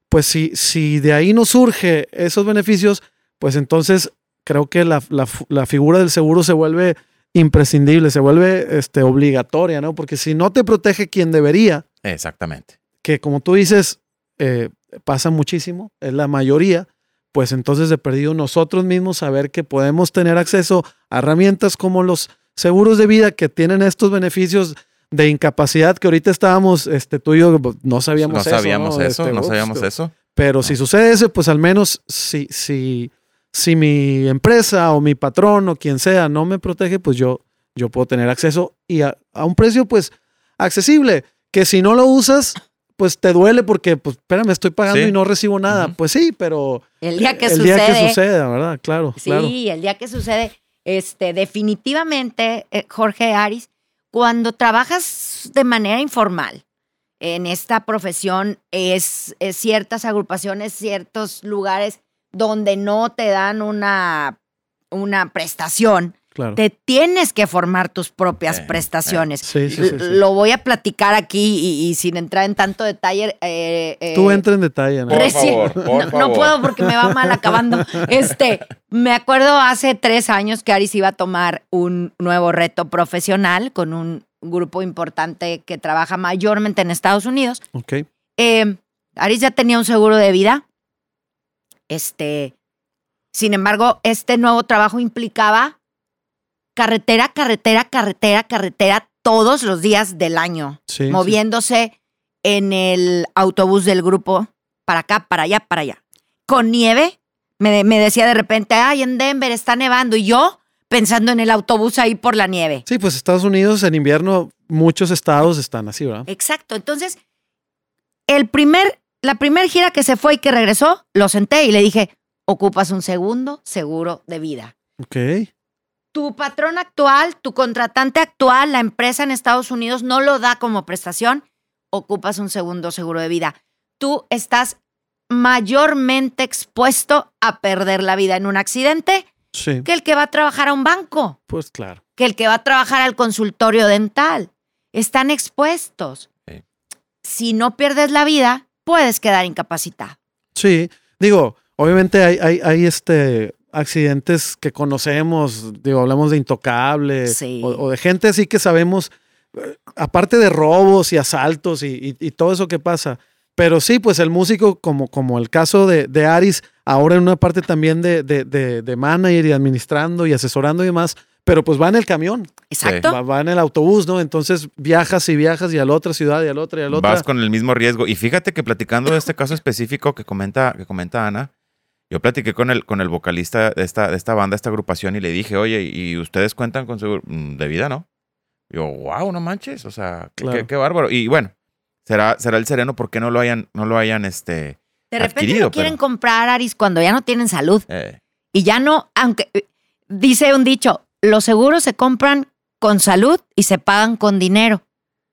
pues si, si de ahí no surge esos beneficios, pues entonces creo que la, la figura del seguro se vuelve imprescindible, se vuelve este, obligatoria, ¿no? Porque si no te protege quien debería, Exactamente. que como tú dices, eh, pasa muchísimo, es la mayoría, pues entonces de perdido nosotros mismos saber que podemos tener acceso a herramientas como los seguros de vida que tienen estos beneficios de incapacidad que ahorita estábamos, este, tú y yo pues, no sabíamos no eso. sabíamos ¿no? eso, Este, no sabíamos eso. Pero si sucede eso, pues al menos si, si, si mi empresa o mi patrón o quien sea no me protege, pues yo, yo puedo tener acceso y a, a un precio pues accesible, que si no lo usas, pues te duele porque, pues espérame, estoy pagando Sí. y no recibo nada. Pues sí, pero El día que el sucede. día que suceda, ¿verdad? Claro, Sí, claro. el día que sucede, este, definitivamente, eh, Jorge Aris, cuando trabajas de manera informal en esta profesión, es, es ciertas agrupaciones, ciertos lugares donde no te dan una, una prestación, claro. te tienes que formar tus propias Eh, eh. prestaciones. Sí, sí, sí, sí. Lo voy a platicar aquí y, y sin entrar en tanto detalle. eh, eh, Tú entra en detalle, ¿no? Por Recién- favor, por no, puedo porque me va mal acabando. [laughs] Este, me acuerdo hace tres años que Aris iba a tomar un nuevo reto profesional con un grupo importante que trabaja mayormente en Estados Unidos. Ok. Eh, Aris ya tenía un seguro de vida. Este, sin embargo, este nuevo trabajo implicaba carretera, carretera, carretera, carretera todos los días del año Sí, sí. moviéndose en el autobús del grupo para acá, para allá, para allá. Con nieve, me, me decía de repente, ay, en Denver está nevando. Y yo, pensando en el autobús ahí por la nieve. Sí, pues Estados Unidos en invierno, muchos estados están así, ¿verdad? Exacto. Entonces, el primer, la primera gira que se fue y que regresó, lo senté y le dije, ocupas un segundo seguro de vida. Ok. Tu patrón actual, tu contratante actual, la empresa en Estados Unidos no lo da como prestación, ocupas un segundo seguro de vida. Tú estás mayormente expuesto a perder la vida en un accidente Sí, que el que va a trabajar a un banco, pues claro. que el que va a trabajar al consultorio dental. Están expuestos. Sí. Si no pierdes la vida, puedes quedar incapacitado. Sí, digo, obviamente hay, hay, hay este accidentes que conocemos, digo, hablamos de intocable Sí. o, o de gente así que sabemos, eh, aparte de robos y asaltos y, y- y todo eso que pasa. Pero sí, pues el músico, como, como el caso de, de Aris, ahora en una parte también de, de, de, de manager y administrando y asesorando y demás, pero pues va en el camión, Exacto. va, va en el autobús, ¿no? Entonces viajas y viajas y a la otra ciudad y a la otra y a la otra. Vas con el mismo riesgo. Y fíjate que platicando de este caso específico que comenta, que comenta Ana, yo platiqué con el, con el vocalista de esta, de esta banda, esta agrupación, y le dije, oye, ¿y ustedes cuentan con seguro Mm, de vida, no? Yo, wow, no manches, o sea, qué, Claro. qué- qué bárbaro. Y bueno, será, será el sereno porque no lo hayan, no lo hayan, este, De repente adquirido, lo quieren pero- comprar, Aris, cuando ya no tienen salud. eh, Y ya no, aunque eh, dice un dicho, los seguros se compran con salud y se pagan con dinero.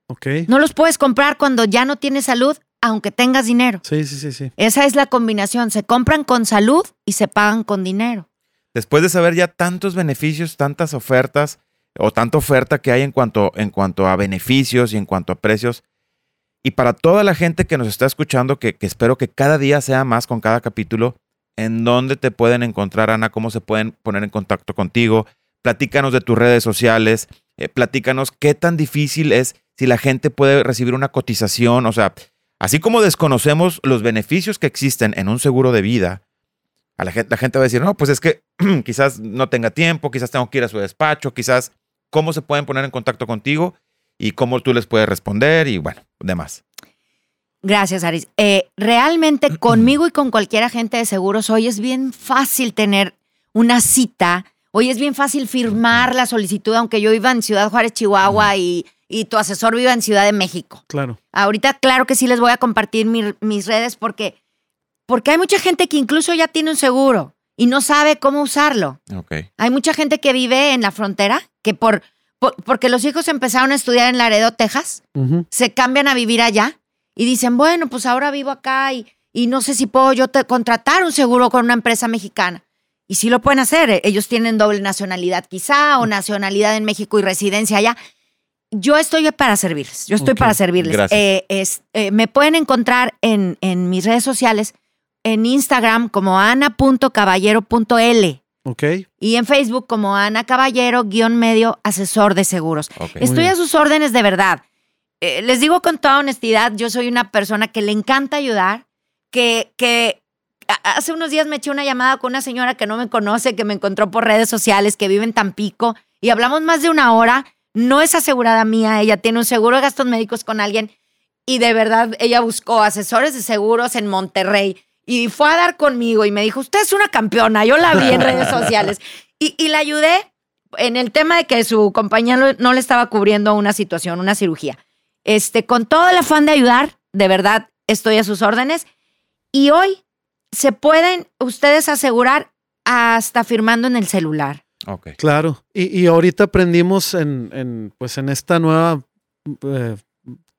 Ok. No los puedes comprar cuando ya no tienes salud, aunque tengas dinero. Sí, sí, sí, sí. Esa es la combinación. Se compran con salud y se pagan con dinero. después de saber ya tantos beneficios, tantas ofertas o tanta oferta que hay en cuanto, en cuanto a beneficios y en cuanto a precios, y para toda la gente que nos está escuchando, que, que espero que cada día sea más con cada capítulo, ¿en dónde te pueden encontrar, Ana? ¿Cómo se pueden poner en contacto contigo? Platícanos de tus redes sociales, eh, platícanos qué tan difícil es si la gente puede recibir una cotización, o sea, así como desconocemos los beneficios que existen en un seguro de vida, a la gente, la gente va a decir, no, pues es que [clears throat] quizás no tenga tiempo, quizás tengo que ir a su despacho, quizás cómo se pueden poner en contacto contigo y cómo tú les puedes responder y bueno, demás. Gracias, Aris. Eh, realmente [clears throat] conmigo y con cualquier agente de seguros, hoy es bien fácil tener una cita. Hoy es bien fácil firmar la solicitud, aunque yo viva en Ciudad Juárez, Chihuahua, y, y tu asesor viva en Ciudad de México. Claro. Ahorita, claro que sí les voy a compartir mi- mis redes porque, porque hay mucha gente que incluso ya tiene un seguro y no sabe cómo usarlo. Ok. Hay mucha gente que vive en la frontera que por, por- porque los hijos empezaron a estudiar en Laredo, Texas, se cambian a vivir allá y dicen, bueno, pues ahora vivo acá y, y no sé si puedo yo te- contratar un seguro con una empresa mexicana. Y sí lo pueden hacer. eh, Ellos tienen doble nacionalidad quizá o nacionalidad en México y residencia allá. Yo estoy para servirles. Yo estoy para servirles. gracias. Eh, es- eh, me pueden encontrar en, en mis redes sociales, en Instagram como ana.caballero.l Ok. y en Facebook como Ana Caballero, guion medio, asesor de seguros. ok. Estoy a sus órdenes de verdad. Eh, les digo con toda honestidad, yo soy una persona que le encanta ayudar, que, que hace unos días me eché una llamada con una señora que no me conoce, que me encontró por redes sociales, que vive en Tampico, y hablamos más de una hora. No es asegurada mía, ella tiene un seguro de gastos médicos con alguien, y de verdad ella buscó asesores de seguros en Monterrey. Y fue a dar conmigo y me dijo, usted es una campeona, yo la vi en redes sociales. [laughs] Y, y la ayudé en el tema de que su compañía no, no le estaba cubriendo una situación, una cirugía. Este, con todo el afán de ayudar, de verdad estoy a sus órdenes. Y hoy se pueden ustedes asegurar hasta firmando en el celular. Ok. Claro. Y, y ahorita aprendimos en, en, pues en esta nueva eh,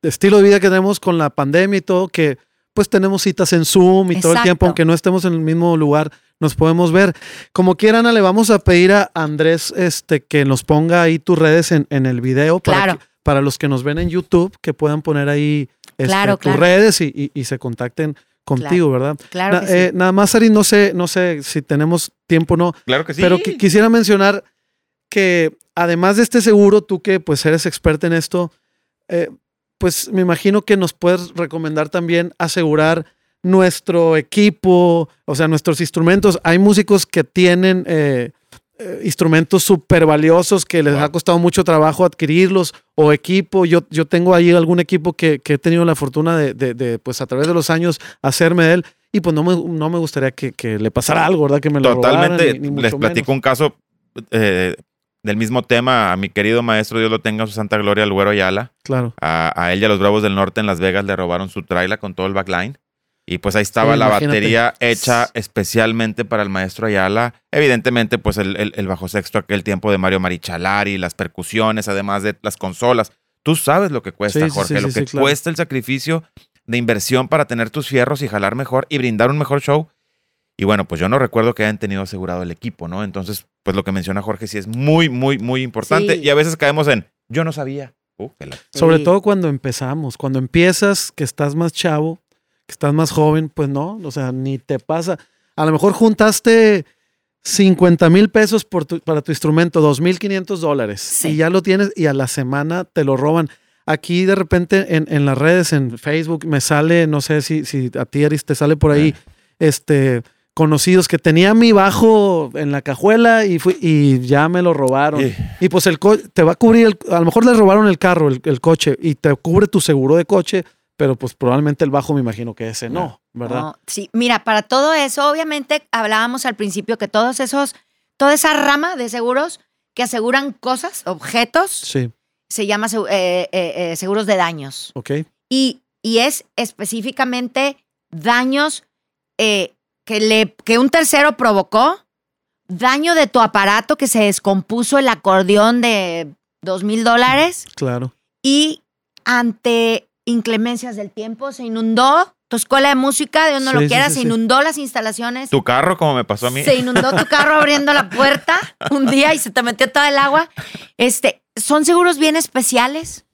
estilo de vida que tenemos con la pandemia y todo, que pues tenemos citas en Zoom y todo el tiempo, aunque no estemos en el mismo lugar, nos podemos ver. Como quieran, Ana, le vamos a pedir a Andrés este, que nos ponga ahí tus redes en, en el video para, Claro. que- para los que nos ven en YouTube, que puedan poner ahí este, Claro, tus claro. redes y, y- y se contacten contigo, ¿verdad? Claro Na- que sí. eh, nada más, Ari, no sé, no sé si tenemos tiempo o no. Claro que sí. Pero qui- quisiera mencionar que además de este seguro, tú que pues eres experta en esto, eh, pues me imagino que nos puedes recomendar también asegurar nuestro equipo, o sea, nuestros instrumentos. Hay músicos que tienen eh, eh, instrumentos súper valiosos que les Wow. ha costado mucho trabajo adquirirlos o equipo. Yo, yo tengo ahí algún equipo que, que he tenido la fortuna de, de- de, pues a través de los años hacerme de él y pues no me, no me gustaría que, que le pasara algo, ¿verdad? Que me lo robaran, Totalmente. ni- ni mucho les menos. platico un caso. eh, del mismo tema, a mi querido maestro, Dios lo tenga en su santa gloria, al güero Ayala. Claro. A, a él y a los Bravos del Norte en Las Vegas le robaron su trailer con todo el backline. Y pues ahí estaba Sí, la imagínate. batería hecha especialmente para el maestro Ayala. Evidentemente, pues el, el- el bajo sexto aquel tiempo de Mario Marichalari, las percusiones, además de las consolas. Tú sabes lo que cuesta, Sí, Jorge, sí, lo sí, que sí, claro. cuesta el sacrificio de inversión para tener tus fierros y jalar mejor y brindar un mejor show. Y bueno, pues yo no recuerdo que hayan tenido asegurado el equipo, ¿no? Entonces, pues lo que menciona Jorge sí es muy, muy, muy importante. Sí. Y a veces caemos en, yo no sabía. Uh, la- Sobre Sí. todo cuando empezamos, cuando empiezas, que estás más chavo, que estás más joven, pues no, o sea, ni te pasa. A lo mejor juntaste 50 mil pesos por tu- para tu instrumento, 2.500 dólares, Sí. y ya lo tienes y a la semana te lo roban. Aquí de repente en, en las redes, en Facebook, me sale, no sé si, si a ti, Aris, te sale por ahí, este, conocidos que tenía mi bajo en la cajuela y, fui, y ya me lo robaron. Eh. Y pues el co- te va a cubrir, el- a lo mejor le robaron el carro, el, el coche, y te cubre tu seguro de coche, pero pues probablemente el bajo me imagino que ese no, ¿verdad? No, sí, mira, para todo eso, obviamente hablábamos al principio que todos esos, toda esa rama de seguros que aseguran cosas, objetos, Sí, se llama eh, eh, eh, seguros de daños. ok. Y, y es específicamente daños eh, que, le, que un tercero provocó, daño de tu aparato que se descompuso el acordeón de dos mil dólares Claro. y ante inclemencias del tiempo se inundó tu escuela de música, de donde Sí, lo sí, sí, se inundó las instalaciones. Tu carro, como me pasó a mí. Se inundó tu carro abriendo la puerta un día y se te metió todo el agua. Este, son seguros bien especiales.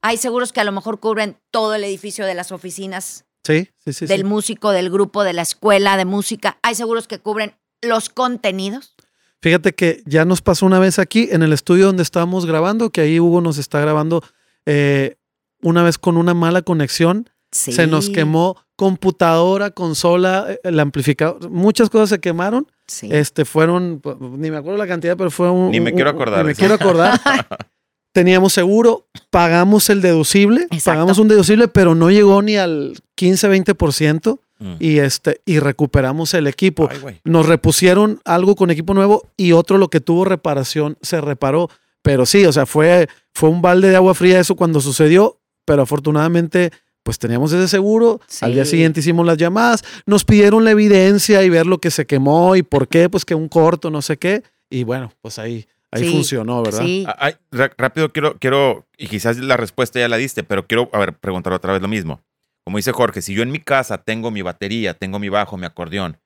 Hay seguros que a lo mejor cubren todo el edificio de las oficinas Sí, sí, sí. del músico, del grupo, de la escuela de música. Hay seguros que cubren los contenidos. Fíjate que ya nos pasó una vez aquí en el estudio donde estábamos grabando, que ahí Hugo nos está grabando eh, una vez con una mala conexión. Sí. Se nos quemó computadora, consola, eh, el amplificador, muchas cosas se quemaron. Sí. Este fueron, pues, ni me acuerdo la cantidad, pero fue un. Ni me un- quiero un- acordar Ni me quiero acordar. [laughs] Teníamos seguro, pagamos el deducible, Exacto. pagamos un deducible, pero no llegó ni al 15-20% Mm. y, este, y recuperamos el equipo. Ay. Nos repusieron algo con equipo nuevo y otro lo que tuvo reparación se reparó. Pero sí, o sea, fue, fue un balde de agua fría eso cuando sucedió, pero afortunadamente pues teníamos ese seguro. Al día siguiente hicimos las llamadas, nos pidieron la evidencia y ver lo que se quemó y por qué, pues que un corto, no sé qué. Y bueno, pues ahí, ahí Sí, funcionó, ¿verdad? Sí. Ah, ay, rápido quiero, quiero, y quizás la respuesta ya la diste, pero quiero, a ver, preguntar otra vez lo mismo. Como dice Jorge, si yo en mi casa tengo mi batería, tengo mi bajo, mi acordeón,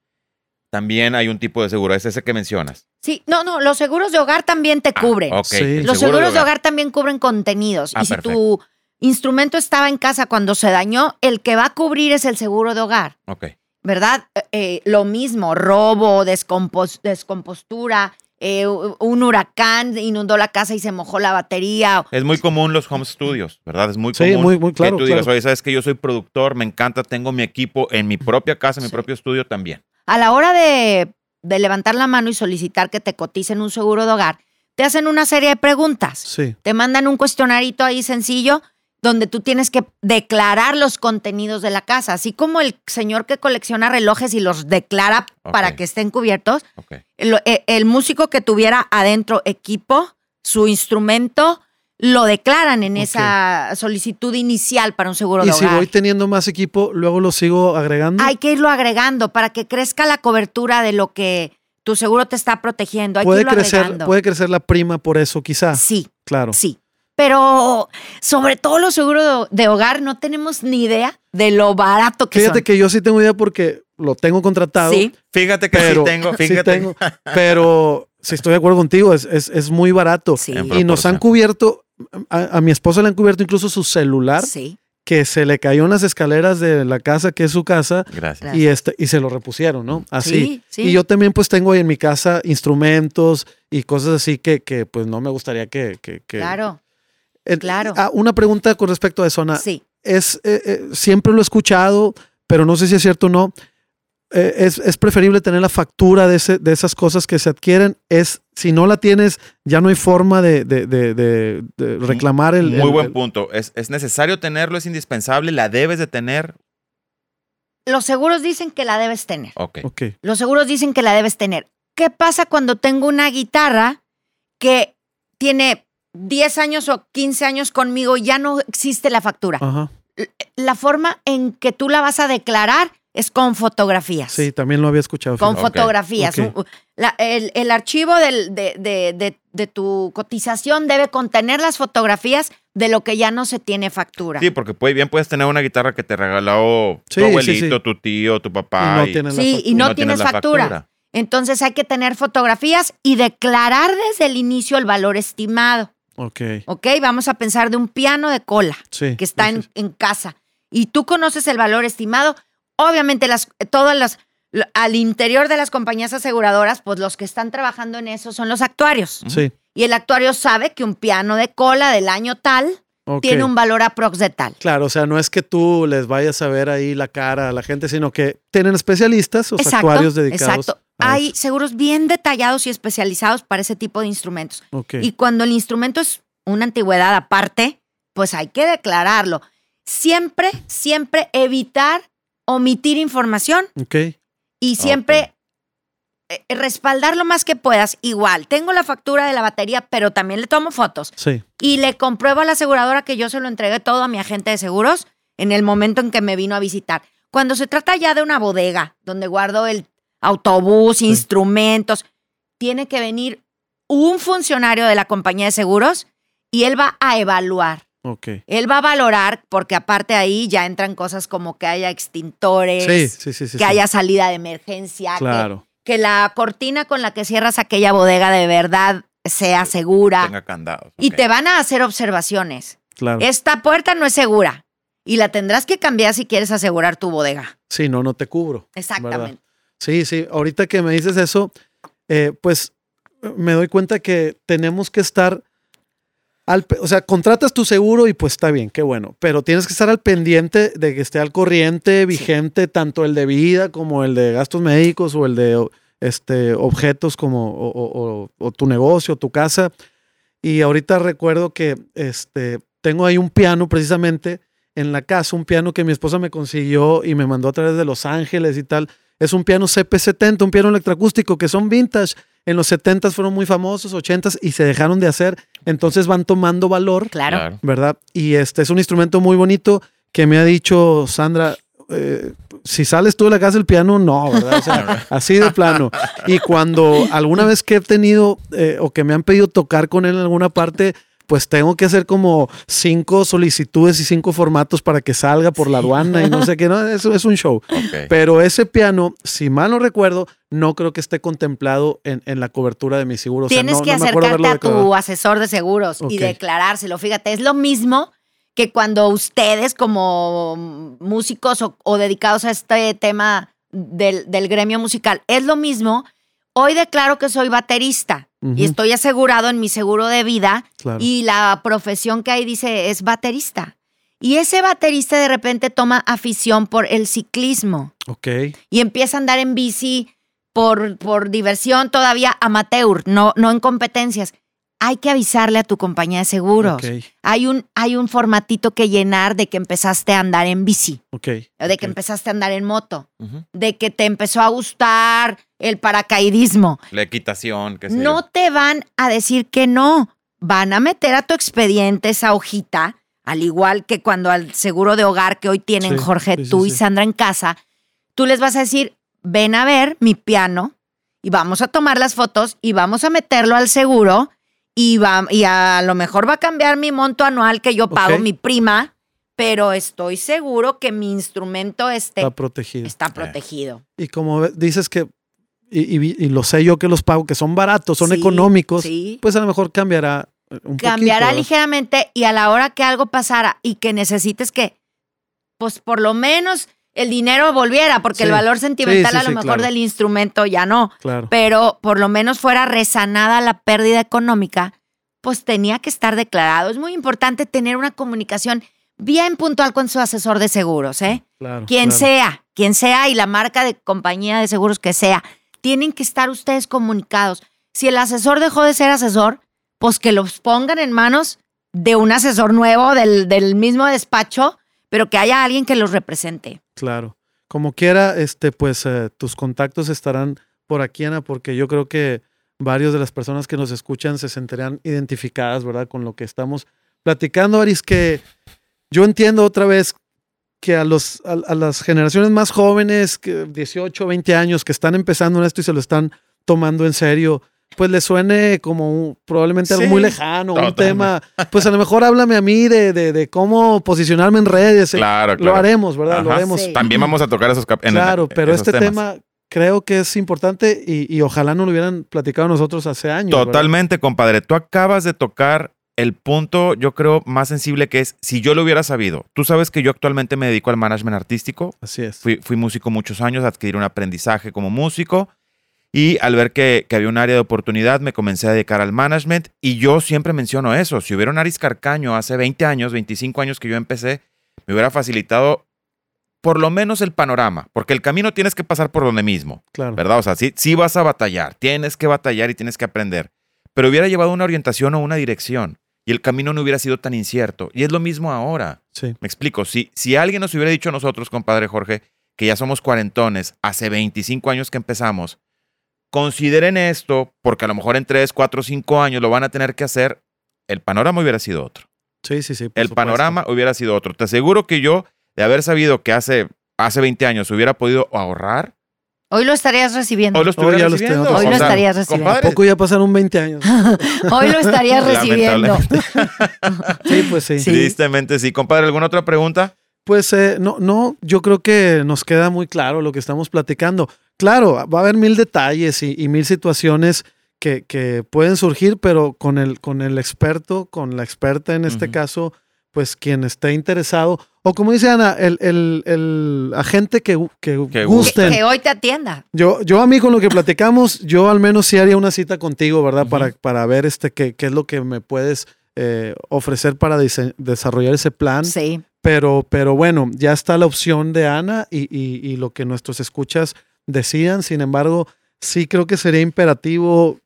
también hay un tipo de seguro, es ese que mencionas. Sí, no, no, los seguros de hogar también te Ah, cubren. ok, Sí. Los seguro seguros de hogar también cubren contenidos. Ah, y si perfecto. tu instrumento estaba en casa cuando se dañó, el que va a cubrir es el seguro de hogar, Ok. ¿verdad? Eh, eh, lo mismo, robo, descompos- descompostura, eh, un huracán inundó la casa y se mojó la batería. Es muy común los home studios, ¿verdad? Es muy Sí, común muy- muy claro, que tú digas, claro. oye, sabes que yo soy productor, me encanta, tengo mi equipo en mi propia casa, en mi Sí. propio estudio también. A la hora de, de levantar la mano y solicitar que te coticen un seguro de hogar, te hacen una serie de preguntas. Sí. Te mandan un cuestionarito ahí sencillo donde tú tienes que declarar los contenidos de la casa, así como el señor que colecciona relojes y los declara para que estén cubiertos. Ok. El, el músico que tuviera adentro equipo, su instrumento, lo declaran en esa solicitud inicial para un seguro Y de si hogar. voy teniendo más equipo, luego lo sigo agregando. Hay que irlo agregando para que crezca la cobertura de lo que tu seguro te está protegiendo. Hay puede que irlo crecer, agregando. puede crecer la prima por eso, quizá. Sí, Claro. Sí, pero sobre todo los seguros de, de hogar no tenemos ni idea de lo barato que Fíjate son. que yo sí tengo idea porque lo tengo contratado. Sí, Fíjate que pero sí tengo, [laughs] sí fíjate. tengo, pero si estoy de acuerdo contigo, es, es, es muy barato. sí, Y nos han cubierto, a, a mi esposa le han cubierto incluso su celular, sí. que se le cayó en las escaleras de la casa, que es su casa, Gracias. y, este, y se lo repusieron, ¿no? Así. Sí, sí. Y yo también pues tengo ahí en mi casa instrumentos y cosas así que, que pues no me gustaría que... que, que- Claro, claro. ah, una pregunta con respecto a eso, Ana. sí. es, eh, eh, siempre lo he escuchado, pero no sé si es cierto o no. eh, es, es preferible tener la factura de, ese- de esas cosas que se adquieren. Es, si no la tienes, ya no hay forma de, de- de- de- de reclamar el. Muy el- buen el- punto. Es, es necesario tenerlo, es indispensable, la debes de tener. Los seguros dicen que la debes tener. Ok. Ok, Los seguros dicen que la debes tener. ¿Qué pasa cuando tengo una guitarra que tiene 10 años o 15 años conmigo y ya no existe la factura. Ajá. La forma en que tú la vas a declarar es con fotografías. Sí, también lo había escuchado. Con fotografías. la- el, el archivo del- de, de- de- de tu cotización debe contener las fotografías de lo que ya no se tiene factura. Sí, porque puede, bien puedes tener una guitarra que te regaló Sí, tu abuelito, sí. tu tío, tu Y papá. no y- tienes la Sí, y no, no tienes tienes la factura. factura. Entonces hay que tener fotografías y declarar desde el inicio el valor estimado. Ok, ¿Ok? Vamos a pensar de un piano de cola sí. que está en, en casa y tú conoces el valor estimado, obviamente las, todas las, al interior de las compañías aseguradoras, pues los que están trabajando en eso son los actuarios. Sí, Y el actuario sabe que un piano de cola del año tal tiene un valor aprox de tal. Claro, o sea, no es que tú les vayas a ver ahí la cara a la gente, sino que tienen especialistas, los actuarios dedicados. exacto. Hay seguros bien detallados y especializados para ese tipo de instrumentos. Ok. Y cuando el instrumento es una antigüedad aparte, pues hay que declararlo. Siempre, siempre evitar omitir información y siempre eh, respaldar lo más que puedas. Igual, tengo la factura de la batería, pero también le tomo fotos Sí, y le compruebo a la aseguradora que yo se lo entregué todo a mi agente de seguros en el momento en que me vino a visitar. Cuando se trata ya de una bodega donde guardo el autobús, instrumentos, tiene que venir un funcionario de la compañía de seguros y él va a evaluar. ok. Él va a valorar, porque aparte ahí ya entran cosas como que haya extintores, Sí, sí, sí, sí. que sí. haya salida de emergencia, que- Claro. que, la cortina con la que cierras aquella bodega de verdad sea segura. Tenga candados. Y te van a hacer observaciones. Claro. Esta puerta no es segura y la tendrás que cambiar si quieres asegurar tu bodega. Sí, no, no te cubro. Exactamente. Sí, sí. Ahorita que me dices eso, eh, pues me doy cuenta que tenemos que estar al, o sea, contratas tu seguro y pues está bien, qué bueno, pero tienes que estar al pendiente de que esté al corriente, vigente, tanto el de vida como el de gastos médicos o el de este, objetos como o, o- o- o tu negocio, tu casa. Y ahorita recuerdo que este, tengo ahí un piano precisamente en la casa, un piano que mi esposa me consiguió y me mandó a través de Los Ángeles y tal. Es un piano CP70, un piano electroacústico que son vintage. En los 70s fueron muy famosos, 80s y se dejaron de hacer. Entonces van tomando valor, Claro. ¿verdad? Y este es un instrumento muy bonito que me ha dicho Sandra. eh, si sales tú de la casa del piano, no, ¿verdad? O sea, [laughs] así de plano. Y cuando alguna vez que he tenido eh, o que me han pedido tocar con él en alguna parte, pues tengo que hacer como cinco solicitudes y cinco formatos para que salga por la aduana y no sé qué, no, [laughs] eso es un show. Pero ese piano, si mal no recuerdo, no creo que esté contemplado en, en la cobertura de mi seguro. O sea, Tienes no- que no acercarte a tu asesor de seguros y declarárselo. Fíjate, es lo mismo que cuando ustedes como músicos o, o dedicados a este tema del, del gremio musical, es lo mismo. Hoy declaro que soy baterista Ujú. y estoy asegurado en mi seguro de vida Claro. y la profesión que ahí dice es baterista. Y ese baterista de repente toma afición por el ciclismo Ok, y empieza a andar en bici por, por diversión todavía amateur, no, no en competencias. Hay que avisarle a tu compañía de seguros. ok, Hay, un, hay un formatito que llenar de que empezaste a andar en bici, ok. o de que ok. empezaste a andar en moto, Ujú. de que te empezó a gustar el paracaidismo. La equitación, qué sé No yo. te van a decir que no. Van a meter a tu expediente esa hojita, al igual que cuando al seguro de hogar que hoy tienen Sí, Jorge, sí, sí, tú y sí. Sandra en casa, tú les vas a decir, ven a ver mi piano y vamos a tomar las fotos y vamos a meterlo al seguro y, va, y a lo mejor va a cambiar mi monto anual que yo pago, mi prima, pero estoy seguro que mi instrumento esté, Está protegido. está protegido. Y como dices que, y, y- y lo sé yo que los pago, que son baratos, son Sí, económicos, sí. pues a lo mejor cambiará un cambiará ligeramente y a la hora que algo pasara y que necesites que, pues por lo menos el dinero volviera, porque el valor sentimental a lo mejor claro. del instrumento ya no, Claro. pero por lo menos fuera resanada la pérdida económica, pues tenía que estar declarado. Es muy importante tener una comunicación bien puntual con su asesor de seguros, ¿eh? claro Quien sea, quien sea y la marca de compañía de seguros que sea, tienen que estar ustedes comunicados. Si el asesor dejó de ser asesor, pues que los pongan en manos de un asesor nuevo del, del mismo despacho, pero que haya alguien que los represente. Claro. Como quiera, este, pues eh, tus contactos estarán por aquí, Ana, porque yo creo que varios de las personas que nos escuchan se sentirían identificadas, ¿verdad? Con lo que estamos platicando, Aris, que yo entiendo otra vez que a, los, a, a las generaciones más jóvenes, que 18, 20 años, que están empezando en esto y se lo están tomando en serio, pues le suene como un- probablemente algo muy lejano, un tema. [laughs] Pues a lo mejor háblame a mí de, de- de cómo posicionarme en redes. eh. Claro, Lo claro. haremos, ¿verdad? Lo haremos. Sí. También vamos a tocar esos en- Claro, en- pero esos este temas. tema creo que es importante y, y ojalá no lo hubieran platicado nosotros hace años. ¿verdad? Totalmente, compadre. Tú acabas de tocar el punto, yo creo, más sensible que es, si yo lo hubiera sabido. Tú sabes que yo actualmente me dedico al management artístico. Así es. Fui, fui músico muchos años, adquirí un aprendizaje como músico. Y al ver que, que había un área de oportunidad, me comencé a dedicar al management. Y yo siempre menciono eso. Si hubiera un Aris Carcaño hace 20 años, 25 años que yo empecé, me hubiera facilitado por lo menos el panorama. Porque el camino tienes que pasar por donde mismo. Claro. ¿verdad? O sea, sí, sí vas a batallar, tienes que batallar y tienes que aprender, pero hubiera llevado una orientación o una dirección y el camino no hubiera sido tan incierto. Y es lo mismo ahora. Sí. Me explico, si, si alguien nos hubiera dicho a nosotros, compadre Jorge, que ya somos cuarentones, hace 25 años que empezamos, consideren esto, porque a lo mejor en 3, 4, 5 años lo van a tener que hacer, el panorama hubiera sido otro. Sí, sí, sí. El supuesto. panorama hubiera sido otro. Te aseguro que yo, de haber sabido que hace, hace 20 años hubiera podido ahorrar, Hoy lo estarías recibiendo. Hoy lo ya lo recibiendo. [laughs] Hoy lo estarías recibiendo. ¿A poco ya pasaron 20 años? Hoy lo estarías recibiendo. Sí, pues sí. Sí. Tristemente sí. Compadre, ¿alguna otra pregunta? Pues eh, no, no, yo creo que nos queda muy claro lo que estamos platicando. Claro, va a haber mil detalles y, y mil situaciones que, que pueden surgir, pero con el, con el experto, con la experta en este caso, pues quien esté interesado, o como dice Ana, el, el- el agente que, que, Que gusten. Que hoy te atienda. Yo, yo a mí con lo que platicamos, yo al menos sí haría una cita contigo, ¿verdad? Para, para ver este qué, qué es lo que me puedes eh, ofrecer para desarrollar ese plan. Sí. Pero, pero bueno, ya está la opción de Ana y, y- y lo que nuestros escuchas decidan. Sin embargo, sí creo que sería imperativo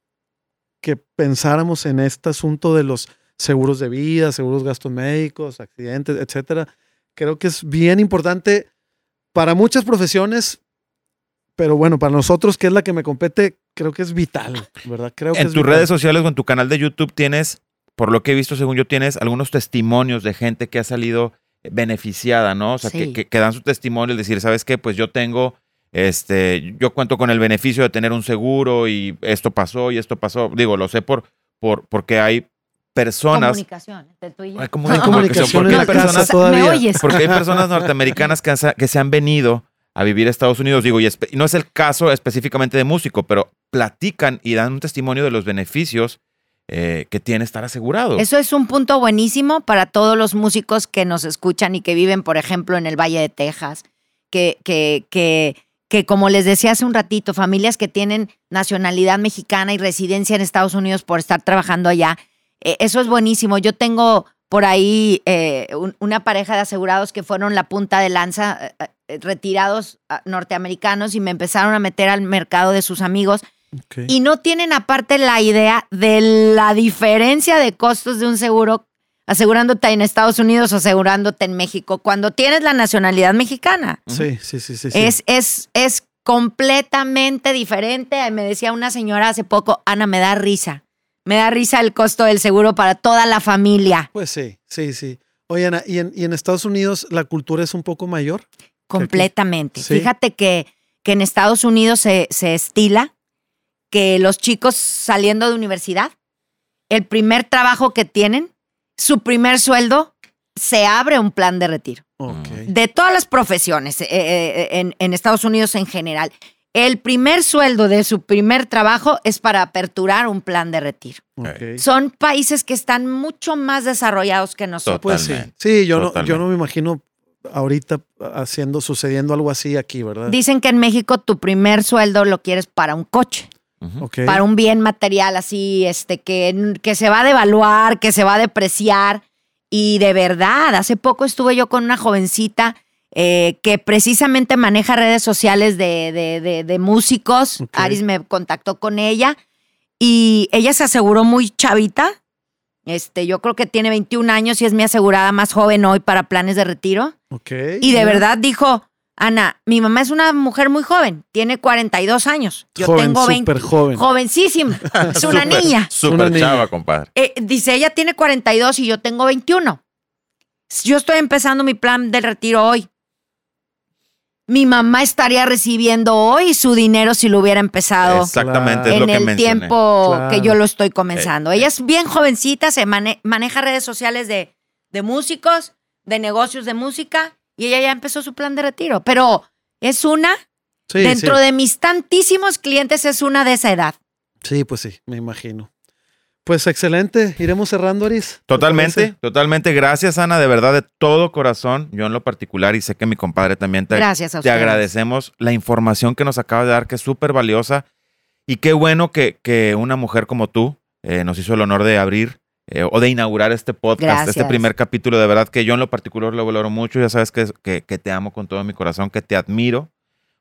que pensáramos en este asunto de los seguros de vida, seguros gastos médicos, accidentes, etcétera. Creo que es bien importante para muchas profesiones, pero bueno, para nosotros, que es la que me compete, creo que es vital, ¿verdad? Creo que En tus vital. redes sociales o en tu canal de YouTube tienes, por lo que he visto, según yo, tienes algunos testimonios de gente que ha salido beneficiada, ¿no? O sea, que, Sí. que- que dan su testimonio, es decir, ¿sabes qué? Pues yo tengo, este, yo cuento con el beneficio de tener un seguro y esto pasó y esto pasó. Digo, lo sé por, por, porque hay personas... Comunicación entre tú y yo. Hay [laughs] comunicación porque hay personas- todavía. ¿Me oyes? Porque hay personas [laughs] norteamericanas que, que se han venido a vivir a Estados Unidos, digo, y no es el caso específicamente de músico, pero platican y dan un testimonio de los beneficios eh, que tiene estar asegurado. Eso es un punto buenísimo para todos los músicos que nos escuchan y que viven, por ejemplo, en el Valle de Texas, que, que, que, que como les decía hace un ratito, familias que tienen nacionalidad mexicana y residencia en Estados Unidos por estar trabajando allá. Eh, eso es buenísimo. Yo tengo por ahí eh, un- una pareja de asegurados que fueron la punta de lanza, eh, retirados ah, norteamericanos y me empezaron a meter al mercado de sus amigos y no tienen aparte la idea de la diferencia de costos de un seguro asegurándote en Estados Unidos o asegurándote en México cuando tienes la nacionalidad mexicana. Sí, sí, sí, sí. sí. Es, es, es completamente diferente. Me decía una señora hace poco, Ana, me da risa. Me da risa el costo del seguro para toda la familia. Pues sí, sí, sí. Oye, Ana, ¿y en, y en Estados Unidos la cultura es un poco mayor? Completamente. Sí. Fíjate que, que en Estados Unidos se, se estila que los chicos saliendo de universidad, el primer trabajo que tienen, su primer sueldo, se abre un plan de retiro. Ok. De todas las profesiones eh, eh, en, en Estados Unidos en general. El primer sueldo de su primer trabajo es para aperturar un plan de retiro. Son países que están mucho más desarrollados que nosotros. Pues sí. Yo no, yo no me imagino ahorita haciendo, sucediendo algo así aquí, ¿verdad? Dicen que en México tu primer sueldo lo quieres para un coche. Para un bien material así, este, que, que se va a devaluar, que se va a depreciar. Y de verdad, hace poco estuve yo con una jovencita eh, que precisamente maneja redes sociales de, de- de- de músicos. Ok. Aris me contactó con ella y ella se aseguró muy chavita. Este, yo creo que tiene 21 años y es mi asegurada más joven hoy para planes de retiro. Ok. Y de verdad dijo, Ana, mi mamá es una mujer muy joven, tiene 42 años. Yo Joven, tengo 20. súper joven. Jovencísima, [laughs] es una niña. Súper chava, compadre. Eh, dice, ella tiene 42 y yo tengo 21. Yo estoy empezando mi plan del retiro hoy. Mi mamá estaría recibiendo hoy su dinero si lo hubiera empezado Exactamente, es en lo que el mencioné. tiempo Claro. que yo lo estoy comenzando. Ella es bien jovencita, se mane- maneja redes sociales de, de músicos, de negocios de música, y ella ya empezó su plan de retiro. Pero es una, Sí, dentro sí. de mis tantísimos clientes, es una de esa edad. Sí, pues sí, me imagino. Pues excelente. Iremos cerrando, Aris. ¿Te Totalmente, totalmente. Gracias, Ana, de verdad, de todo corazón. Yo en lo particular, y sé que mi compadre también te, Gracias a te agradecemos la información que nos acaba de dar, que es súper valiosa. Y qué bueno que, que una mujer como tú eh, nos hizo el honor de abrir eh, o de inaugurar este podcast, este primer capítulo. De verdad que yo en lo particular lo valoro mucho. Ya sabes que, que, que te amo con todo mi corazón, que te admiro,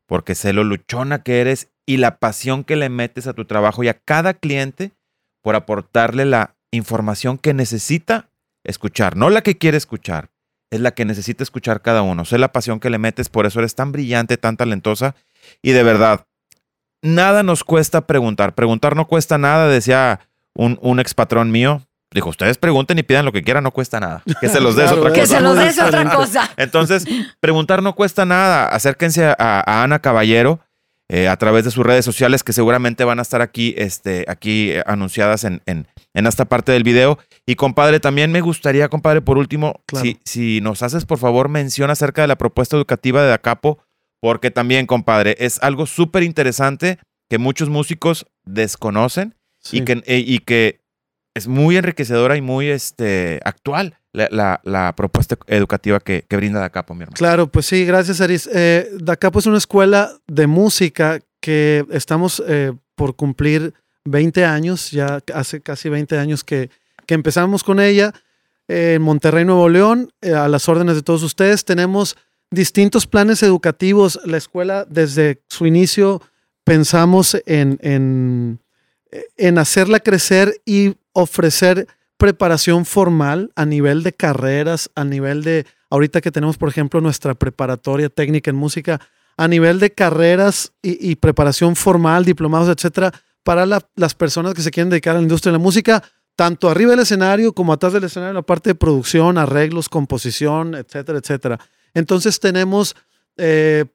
porque sé lo luchona que eres y la pasión que le metes a tu trabajo y a cada cliente por aportarle la información que necesita escuchar, no la que quiere escuchar, es la que necesita escuchar cada uno. Sé la pasión que le metes, por eso eres tan brillante, tan talentosa y de verdad, nada nos cuesta preguntar. Preguntar no cuesta nada, decía un, un ex patrón mío. Dijo, ustedes pregunten y pidan lo que quieran, no cuesta nada. Que se los des [laughs] otra ¿eh? Que cosa. se los des otra cosa. Entonces, preguntar no cuesta nada. Acérquense a, a Ana Caballero eh, a través de sus redes sociales que seguramente van a estar aquí, este, aquí eh, anunciadas en, en, en esta parte del video. Y compadre, también me gustaría, compadre, por último, Claro. si, si nos haces por favor mención acerca de la propuesta educativa de Dacapo, porque también, compadre, es algo súper interesante que muchos músicos desconocen Sí. y, que, eh, y que es muy enriquecedora y muy este, actual la, propuesta educativa que, que brinda Dacapo, mi hermano. Claro, pues sí, gracias, Aris. Eh, Dacapo es una escuela de música que estamos eh, por cumplir 20 años, ya hace casi 20 años que, que empezamos con ella eh, en Monterrey, Nuevo León, eh, a las órdenes de todos ustedes. Tenemos distintos planes educativos. La escuela, desde su inicio, pensamos en, en, en hacerla crecer y ofrecer preparación formal a nivel de carreras, a nivel de, ahorita que tenemos, por ejemplo, nuestra preparatoria técnica en música, a nivel de carreras y, preparación formal, diplomados, etcétera, para la- las personas que se quieren dedicar a la industria de la música, tanto arriba del escenario como atrás del escenario, la parte de producción, arreglos, composición, etcétera, etcétera. Entonces tenemos eh,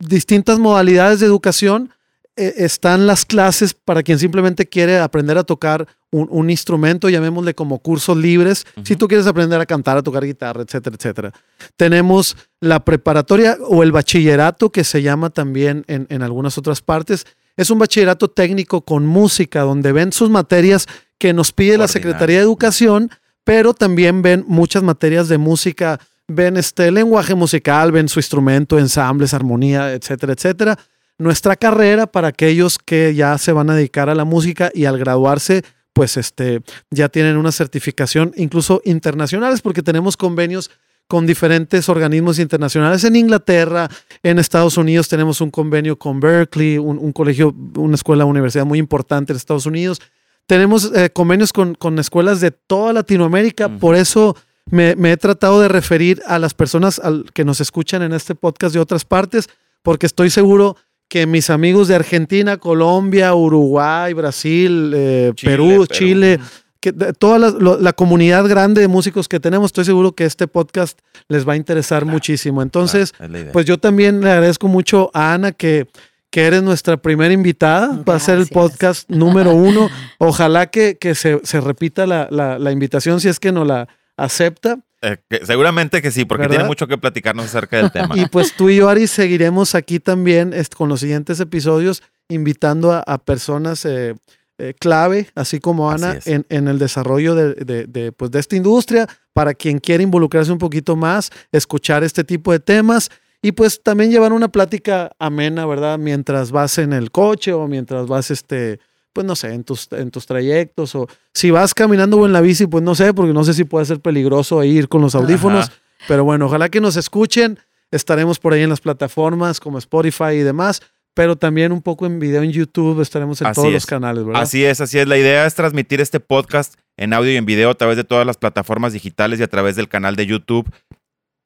distintas modalidades de educación. Eh, están las clases para quien simplemente quiere aprender a tocar un, un instrumento, llamémosle como cursos libres. Si tú quieres aprender a cantar, a tocar guitarra, etcétera, etcétera. Tenemos la preparatoria o el bachillerato, que se llama también en, en algunas otras partes. Es un bachillerato técnico con música, donde ven sus materias que nos pide la. Secretaría de Educación, pero también ven muchas materias de música, ven este lenguaje musical, ven su instrumento, ensambles, armonía, etcétera, etcétera. Nuestra carrera para aquellos que ya se van a dedicar a la música y al graduarse, pues este, ya tienen una certificación incluso internacionales porque tenemos convenios con diferentes organismos internacionales. En Inglaterra, en Estados Unidos tenemos un convenio con Berkeley, un, un colegio, una escuela, universidad muy importante en Estados Unidos. Tenemos eh, convenios con, con escuelas de toda Latinoamérica, por eso me, me he tratado de referir a las personas al- que nos escuchan en este podcast de otras partes, porque estoy seguro que mis amigos de Argentina, Colombia, Uruguay, Brasil, eh, Chile, Perú, Perú. Chile, que de- toda la, lo- la comunidad grande de músicos que tenemos, estoy seguro que este podcast les va a interesar muchísimo. Entonces, Claro, es la idea. pues yo también le agradezco mucho a Ana que, que eres nuestra primera invitada. Va a ser el Gracias. podcast número uno. [laughs] Ojalá que, que se, se repita la, la- la invitación si es que nos la acepta. Eh, que seguramente que sí, porque ¿Verdad? tiene mucho que platicarnos acerca del tema. Y pues tú y yo, Ari, seguiremos aquí también con los siguientes episodios invitando a, a personas eh, eh, clave, así como Ana, en, en el desarrollo de, de- de, pues, de esta industria, para quien quiera involucrarse un poquito más, escuchar este tipo de temas y pues también llevar una plática amena, ¿verdad? Mientras vas en el coche o mientras vas, este, pues no sé, en tus, en tus trayectos o si vas caminando o en la bici, pues no sé, porque no sé si puede ser peligroso ir con los audífonos. Ajá. Pero bueno, ojalá que nos escuchen. Estaremos por ahí en las plataformas como Spotify y demás, pero también un poco en video en YouTube. Estaremos en Así todos los es. canales, ¿verdad? Así es, así es. La idea es transmitir este podcast en audio y en video a través de todas las plataformas digitales y a través del canal de YouTube,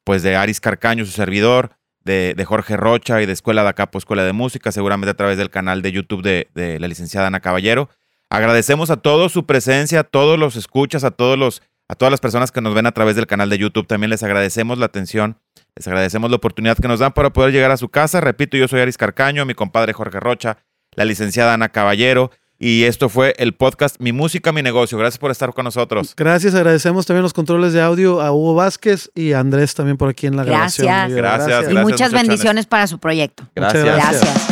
pues de Aris Carcaño, su servidor, de, de Jorge Rocha y de Escuela de Acapo, Escuela de Música, seguramente a través del canal de YouTube de, de la licenciada Ana Caballero. Agradecemos a todos su presencia, a todos los escuchas, a todos los, a todas las personas que nos ven a través del canal de YouTube. También les agradecemos la atención, les agradecemos la oportunidad que nos dan para poder llegar a su casa. Repito, yo soy Aris Carcaño, mi compadre Jorge Rocha, la licenciada Ana Caballero. Y esto fue el podcast Mi Música, Mi Negocio. Gracias por estar con nosotros. Gracias, agradecemos también los controles de audio a Hugo Vázquez y a Andrés también por aquí en la Gracias. grabación. Gracias, Y gracias, muchas muchachones. bendiciones para su proyecto. Muchas Gracias. gracias. Gracias.